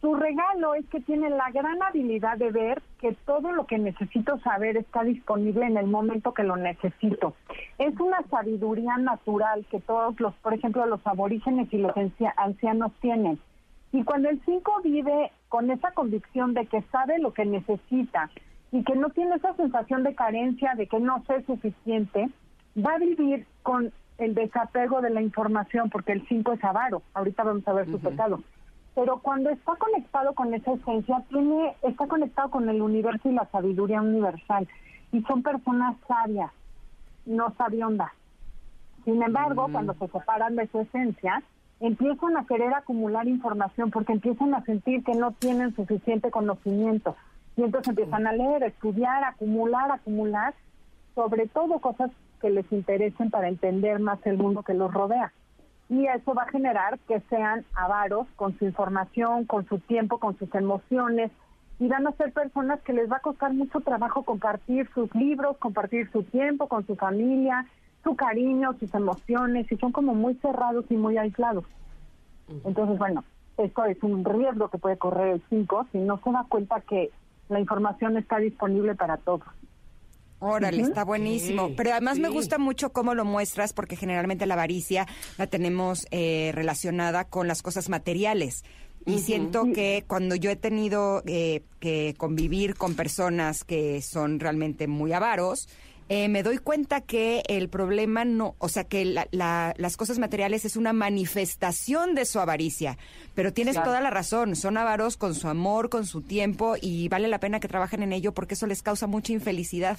Su regalo es que tienen la gran habilidad de ver que todo lo que necesito saber está disponible en el momento que lo necesito. Es una sabiduría natural que todos los, por ejemplo, los aborígenes y los ancia- ancianos tienen. Y cuando el 5 vive con esa convicción de que sabe lo que necesita y que no tiene esa sensación de carencia, de que no sé suficiente, va a vivir con el desapego de la información, porque el 5 es avaro. Ahorita vamos a ver su pecado. Pero cuando está conectado con esa esencia, tiene, está conectado con el universo y la sabiduría universal. Y son personas sabias, no sabiondas. Sin embargo, cuando se separan de su esencia, empiezan a querer acumular información porque empiezan a sentir que no tienen suficiente conocimiento. Y entonces empiezan a leer, a estudiar, a acumular, a acumular, sobre todo cosas que les interesen para entender más el mundo que los rodea. Y eso va a generar que sean avaros con su información, con su tiempo, con sus emociones, y van a ser personas que les va a costar mucho trabajo compartir sus libros, compartir su tiempo con su familia, su cariño, sus emociones, y son como muy cerrados y muy aislados. Entonces, bueno, esto es un riesgo que puede correr el 5 si no se da cuenta que la información está disponible para todos. Órale, está buenísimo. Sí, Pero además me gusta mucho cómo lo muestras, porque generalmente la avaricia la tenemos eh, relacionada con las cosas materiales. Y siento que cuando yo he tenido eh, que convivir con personas que son realmente muy avaros, eh, me doy cuenta que el problema no, o sea, que la- la- las cosas materiales es una manifestación de su avaricia. Pero tienes Claro. toda la razón, son avaros con su amor, con su tiempo, y vale la pena que trabajen en ello porque eso les causa mucha infelicidad.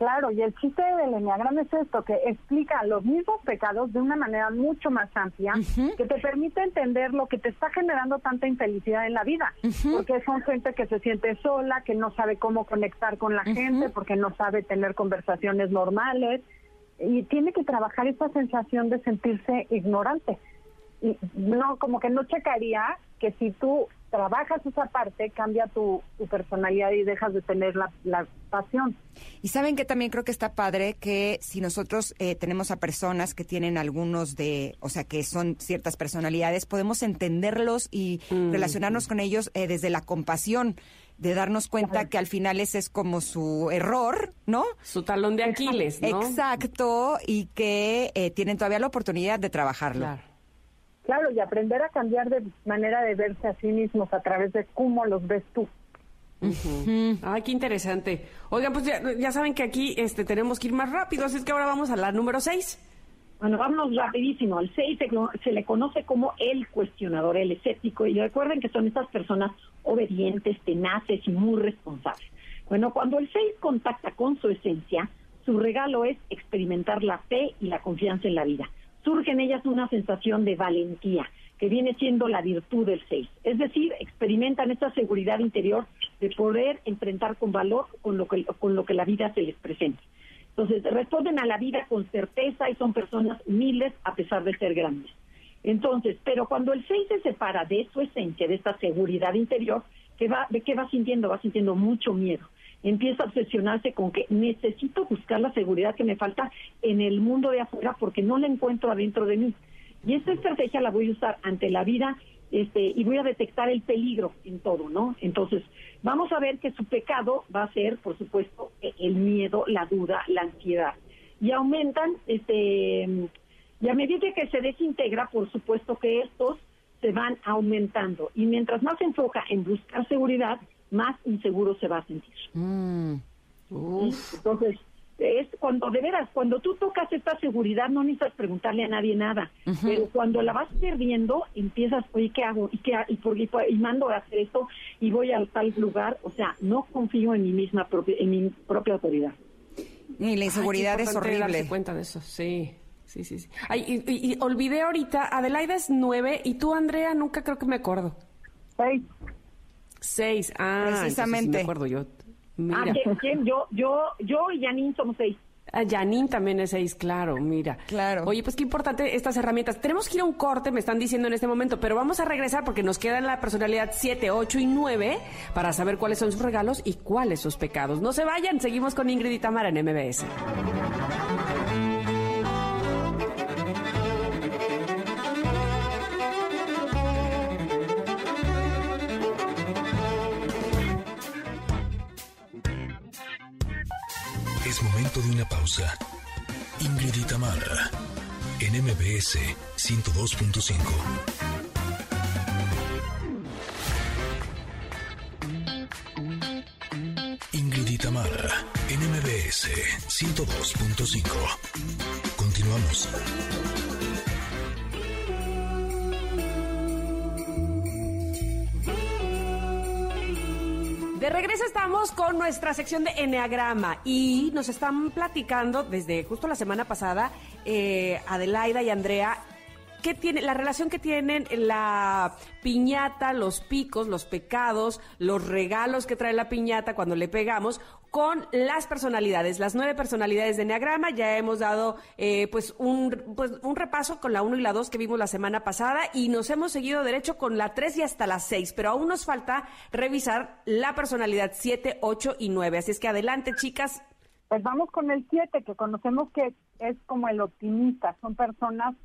Claro, y el chiste del enneagrama es esto, que explica los mismos pecados de una manera mucho más amplia, que te permite entender lo que te está generando tanta infelicidad en la vida, porque son gente que se siente sola, que no sabe cómo conectar con la gente, porque no sabe tener conversaciones normales, y tiene que trabajar esa sensación de sentirse ignorante. Y no, como que no checaría que si tú trabajas esa parte, cambia tu, tu personalidad y dejas de tener la, la pasión. Y saben que también creo que está padre que si nosotros eh, tenemos a personas que tienen algunos de, o sea, que son ciertas personalidades, podemos entenderlos y relacionarnos con ellos eh, desde la compasión, de darnos cuenta que al final ese es como su error, ¿no? Su talón de Aquiles, ¿no? Exacto, y que eh, tienen todavía la oportunidad de trabajarlo. Claro. Claro, y aprender a cambiar de manera de verse a sí mismos a través de cómo los ves tú. Ay, qué interesante. Oigan, pues ya, ya saben que aquí este, tenemos que ir más rápido, así es que ahora vamos a la número 6. Bueno, vámonos rapidísimo. Al 6 se, se le conoce como el cuestionador, el escéptico, y recuerden que son estas personas obedientes, tenaces y muy responsables. Bueno, cuando el 6 contacta con su esencia, su regalo es experimentar la fe y la confianza en la vida. Surge en ellas una sensación de valentía, que viene siendo la virtud del 6. Es decir, experimentan esta seguridad interior de poder enfrentar con valor con lo que, con lo que la vida se les presenta. Entonces, responden a la vida con certeza y son personas humildes a pesar de ser grandes. Entonces, pero cuando el 6 se separa de su esencia, de esta seguridad interior, ¿qué va, ¿de qué va sintiendo? Va sintiendo mucho miedo. Empieza a obsesionarse con que necesito buscar la seguridad que me falta en el mundo de afuera porque no la encuentro adentro de mí. Y esta estrategia la voy a usar ante la vida este, y voy a detectar el peligro en todo, ¿no? Entonces, vamos a ver que su pecado va a ser, por supuesto, e- el miedo, la duda, la ansiedad. Y aumentan, este, y a medida que se desintegra, por supuesto que estos se van aumentando. Y mientras más se enfoca en buscar seguridad, más inseguro se va a sentir. Entonces, es cuando de veras, cuando tú tocas esta seguridad, no necesitas preguntarle a nadie nada. Pero cuando la vas perdiendo, empiezas, oye, ¿qué hago? ¿Y qué ha- y, por, y, por- y mando a hacer esto? Y voy a tal lugar. O sea, no confío en mi misma propia, en mi propia autoridad. Y la inseguridad Ay, es horrible. darse cuenta de eso, sí. Sí, sí, sí. Ay, y, y- y olvidé ahorita, Adelaida es nueve y tú, Andrea, nunca creo que me acuerdo. Seis. Seis, ah, entonces sí Precisamente. me acuerdo yo. Mira. Ah, ¿quién, quién? Yo, yo, yo y Janine somos seis. Ah, Janine también es seis, claro, mira. Claro. Oye, pues qué importante estas herramientas. Tenemos que ir a un corte, me están diciendo en este momento, pero vamos a regresar porque nos quedan la personalidad 7, 8 y 9 para saber cuáles son sus regalos y cuáles sus pecados. No se vayan, seguimos con Ingrid y Tamara en MBS. Pausa. Ingrid en MBS 102.5. Ingrid y Tamara, en MBS 102.5. Continuamos. De regreso estamos con nuestra sección de Enneagrama y nos están platicando desde justo la semana pasada eh, Adelaida y Andrea qué tiene la relación que tienen la piñata, los picos, los pecados, los regalos que trae la piñata cuando le pegamos con las personalidades, las nueve personalidades de Enneagrama. Ya hemos dado eh, pues, un, pues un repaso con la 1 y la 2 que vimos la semana pasada y nos hemos seguido derecho con la 3 y hasta la 6, pero aún nos falta revisar la personalidad 7, 8 y 9. Así es que adelante, chicas. Pues vamos con el 7, que conocemos que es como el optimista. Son personas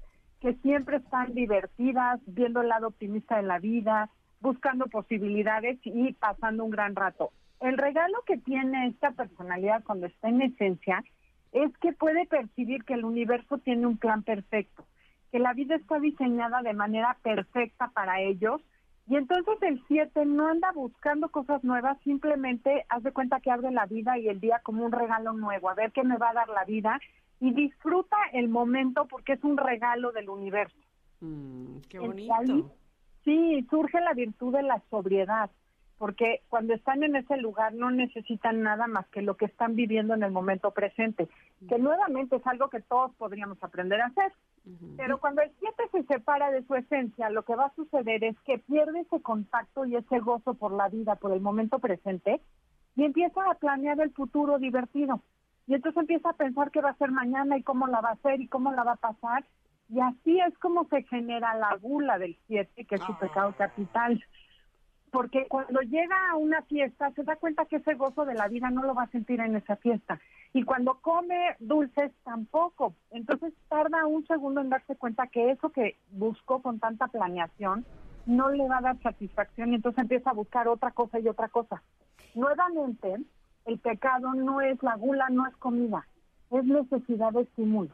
que siempre están divertidas, viendo el lado optimista de la vida, buscando posibilidades y pasando un gran rato. El regalo que tiene esta personalidad cuando está en esencia es que puede percibir que el universo tiene un plan perfecto, que la vida está diseñada de manera perfecta para ellos. Y entonces el 7 no anda buscando cosas nuevas, simplemente haz de cuenta que abre la vida y el día como un regalo nuevo, a ver qué me va a dar la vida y disfruta el momento porque es un regalo del universo. Mm, qué Entonces, ahí, sí, surge la virtud de la sobriedad, porque cuando están en ese lugar no necesitan nada más que lo que están viviendo en el momento presente, que nuevamente es algo que todos podríamos aprender a hacer. Pero cuando el 7 se separa de su esencia, lo que va a suceder es que pierde ese contacto y ese gozo por la vida, por el momento presente, y empieza a planear el futuro divertido. Y entonces empieza a pensar qué va a ser mañana y cómo la va a hacer y cómo la va a pasar. Y así es como se genera la gula del 7, que es su pecado capital. Porque cuando llega a una fiesta se da cuenta que ese gozo de la vida no lo va a sentir en esa fiesta. Y cuando come dulces tampoco. Entonces tarda un segundo en darse cuenta que eso que buscó con tanta planeación no le va a dar satisfacción y entonces empieza a buscar otra cosa y otra cosa. Nuevamente, el pecado no es la gula, no es comida, es necesidad de estímulo,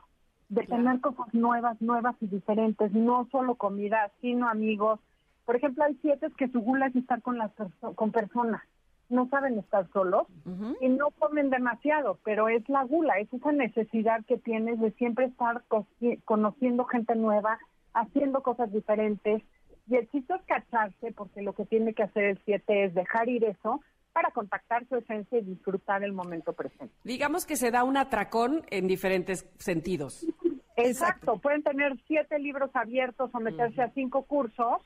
de tener cosas nuevas, nuevas y diferentes, no solo comida, sino amigos. Por ejemplo, hay siete que su gula es estar con las perso- con personas, no saben estar solos y no comen demasiado, pero es la gula, es esa necesidad que tienes de siempre estar co- conociendo gente nueva, haciendo cosas diferentes. Y el chiste es cacharse, porque lo que tiene que hacer el 7 es dejar ir eso para contactar su esencia y disfrutar el momento presente. Digamos que se da un atracón en diferentes sentidos. Exacto, pueden tener siete libros abiertos o meterse a cinco cursos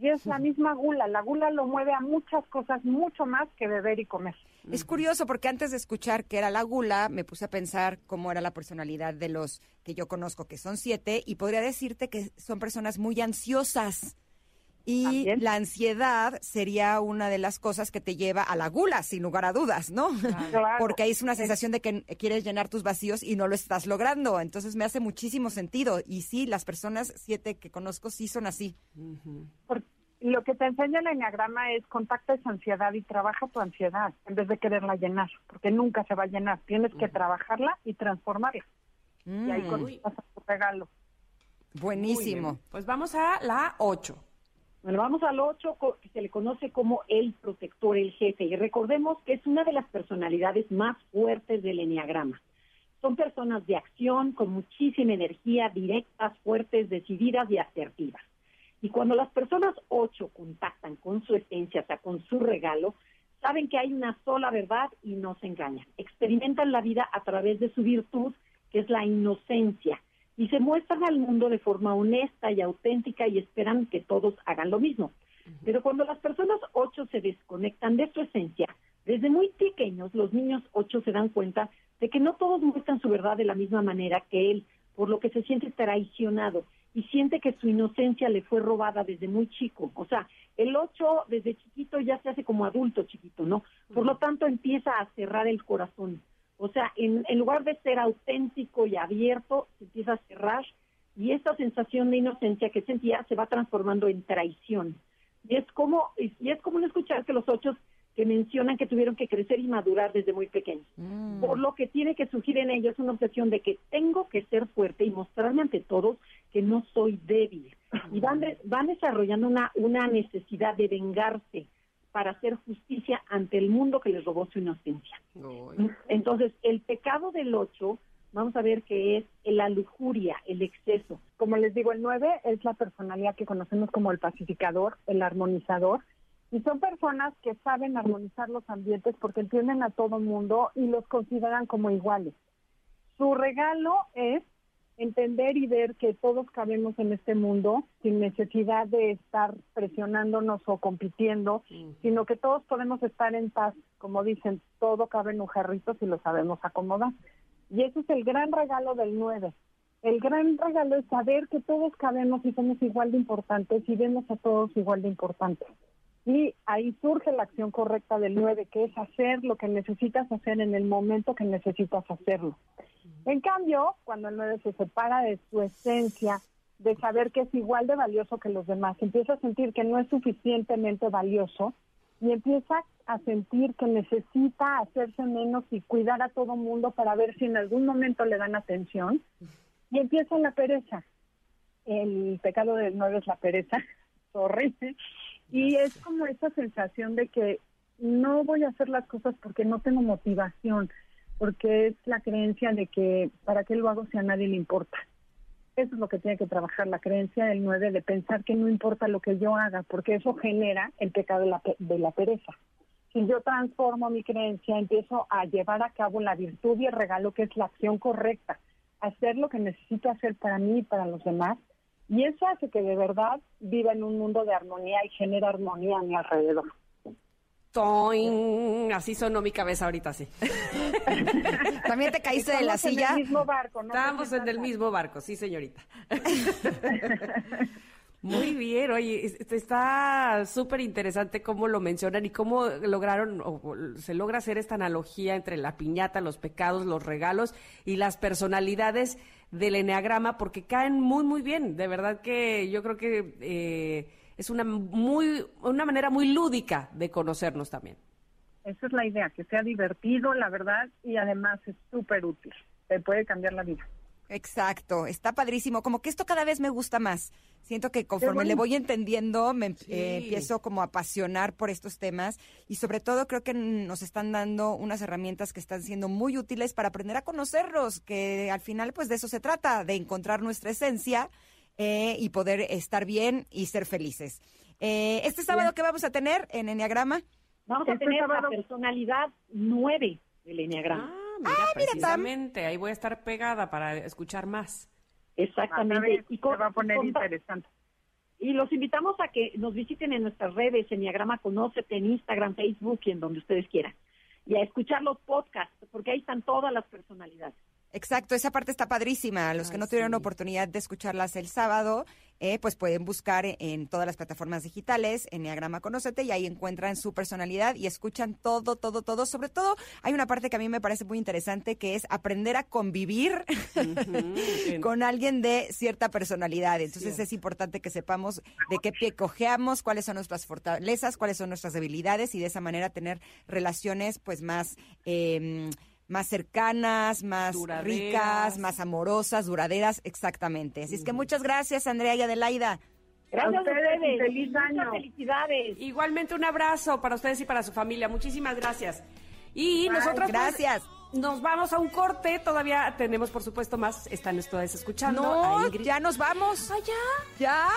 y es la misma gula. La gula lo mueve a muchas cosas, mucho más que beber y comer. Es curioso porque antes de escuchar que era la gula, me puse a pensar cómo era la personalidad de los que yo conozco, que son siete, y podría decirte que son personas muy ansiosas. Y la ansiedad sería una de las cosas que te lleva a la gula, sin lugar a dudas, ¿no? Porque ahí es una sensación de que quieres llenar tus vacíos y no lo estás logrando. Entonces me hace muchísimo sentido. Y sí, las personas siete que conozco sí son así. lo que te enseña el enneagrama es contacta esa ansiedad y trabaja tu ansiedad en vez de quererla llenar, porque nunca se va a llenar. Tienes que trabajarla y transformarla. Y ahí con tu regalo. Buenísimo. Pues vamos a la ocho. Bueno, vamos al 8, que se le conoce como el protector, el jefe. Y recordemos que es una de las personalidades más fuertes del Enneagrama. Son personas de acción, con muchísima energía, directas, fuertes, decididas y asertivas. Y cuando las personas 8 contactan con su esencia, o sea, con su regalo, saben que hay una sola verdad y no se engañan. Experimentan la vida a través de su virtud, que es la inocencia y se muestran al mundo de forma honesta y auténtica y esperan que todos hagan lo mismo. Pero cuando las personas ocho se desconectan de su esencia, desde muy pequeños los niños ocho se dan cuenta de que no todos muestran su verdad de la misma manera que él, por lo que se siente traicionado y siente que su inocencia le fue robada desde muy chico. O sea, el ocho desde chiquito ya se hace como adulto chiquito, ¿no? Por lo tanto empieza a cerrar el corazón o sea, en, lugar de ser auténtico y abierto, se empieza a cerrar y esa sensación de inocencia que sentía se va transformando en traición. Y es como, y es común escuchar que los ocho que mencionan que tuvieron que crecer y madurar desde muy pequeños. Mm. Por lo que tiene que surgir en ellos una obsesión de que tengo que ser fuerte y mostrarme ante todos que no soy débil. Y van, van desarrollando una, una necesidad de vengarse, para hacer justicia ante el mundo que les robó su inocencia. Entonces, el pecado del ocho, vamos a ver que es la lujuria, el exceso. Como les digo, el nueve es la personalidad que conocemos como el pacificador, el armonizador, y son personas que saben armonizar los ambientes porque entienden a todo el mundo y los consideran como iguales. Su regalo es entender y ver que todos cabemos en este mundo sin necesidad de estar presionándonos o compitiendo, sino que todos podemos estar en paz, como dicen, todo cabe en un jarrito si lo sabemos acomodar. Y ese es el gran regalo del 9. El gran regalo es saber que todos cabemos y somos igual de importantes y vemos a todos igual de importantes. Y ahí surge la acción correcta del 9, que es hacer lo que necesitas hacer en el momento que necesitas hacerlo. En cambio, cuando el 9 se separa de su esencia, de saber que es igual de valioso que los demás, empieza a sentir que no es suficientemente valioso y empieza a sentir que necesita hacerse menos y cuidar a todo mundo para ver si en algún momento le dan atención y empieza la pereza. El pecado del 9 es la pereza, [LAUGHS] horrible, y es como esa sensación de que no voy a hacer las cosas porque no tengo motivación porque es la creencia de que para qué lo hago si a nadie le importa. Eso es lo que tiene que trabajar la creencia del 9 de pensar que no importa lo que yo haga, porque eso genera el pecado de la, de la pereza. Si yo transformo mi creencia, empiezo a llevar a cabo la virtud y el regalo que es la acción correcta, hacer lo que necesito hacer para mí y para los demás, y eso hace que de verdad viva en un mundo de armonía y genera armonía a mi alrededor. Toing. Así sonó mi cabeza ahorita, sí. [LAUGHS] También te caíste de la silla. En el mismo barco, ¿no? Estamos en el mismo barco, sí, señorita. [LAUGHS] Muy bien, oye, está súper interesante cómo lo mencionan y cómo lograron, o se logra hacer esta analogía entre la piñata, los pecados, los regalos y las personalidades del eneagrama, porque caen muy, muy bien. De verdad que yo creo que eh, es una, muy, una manera muy lúdica de conocernos también. Esa es la idea, que sea divertido, la verdad, y además es súper útil. Te puede cambiar la vida. Exacto, está padrísimo. Como que esto cada vez me gusta más. Siento que conforme le voy entendiendo, me eh, empiezo como a apasionar por estos temas y sobre todo creo que nos están dando unas herramientas que están siendo muy útiles para aprender a conocerlos, que al final pues de eso se trata, de encontrar nuestra esencia eh, y poder estar bien y ser felices. Eh, este sábado, ¿qué vamos a tener en Enneagrama? Vamos a este tener la personalidad 9 del Enneagrama. Ah, mira, ah, precisamente, ahí voy a estar pegada para escuchar más. Exactamente. y se va a poner interesante. Y los invitamos a que nos visiten en nuestras redes, Enneagrama Conócete, en Instagram, Facebook y en donde ustedes quieran. Y a escuchar los podcasts, porque ahí están todas las personalidades. Exacto, esa parte está padrísima. Los que no tuvieron oportunidad de escucharlas el sábado, eh, pues pueden buscar en todas las plataformas digitales, Enneagrama Conócete, y ahí encuentran su personalidad y escuchan todo, todo, todo. Sobre todo, hay una parte que a mí me parece muy interesante, que es aprender a convivir [LAUGHS] con alguien de cierta personalidad. Entonces es importante que sepamos de qué pie cojeamos, cuáles son nuestras fortalezas, cuáles son nuestras debilidades, y de esa manera tener relaciones pues más... Eh, más cercanas, más ricas, más amorosas, duraderas, exactamente. Así es que muchas gracias, Andrea y Adelaida. Gracias a ustedes, feliz año. Felicidades. Igualmente un abrazo para ustedes y para su familia. Muchísimas gracias. Y nosotros pues, gracias. Nos vamos a un corte. Todavía tenemos, por supuesto, más. Están ustedes escuchando. No, ya nos vamos. ¿Ah, ya? Ya.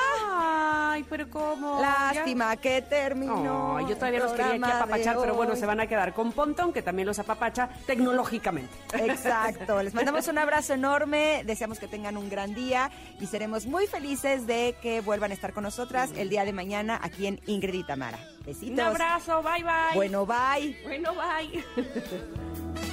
Ay, pero ¿cómo? Lástima que terminó. yo todavía los quería aquí apapachar, pero bueno, se van a quedar con Pontón, que también los apapacha tecnológicamente. Exacto. Les mandamos un abrazo enorme. Deseamos que tengan un gran día y seremos muy felices de que vuelvan a estar con nosotras el día de mañana aquí en Ingrid y Tamara. Besitos. Un abrazo. Bye, bye. Bueno, bye. Bueno, bye. [LAUGHS]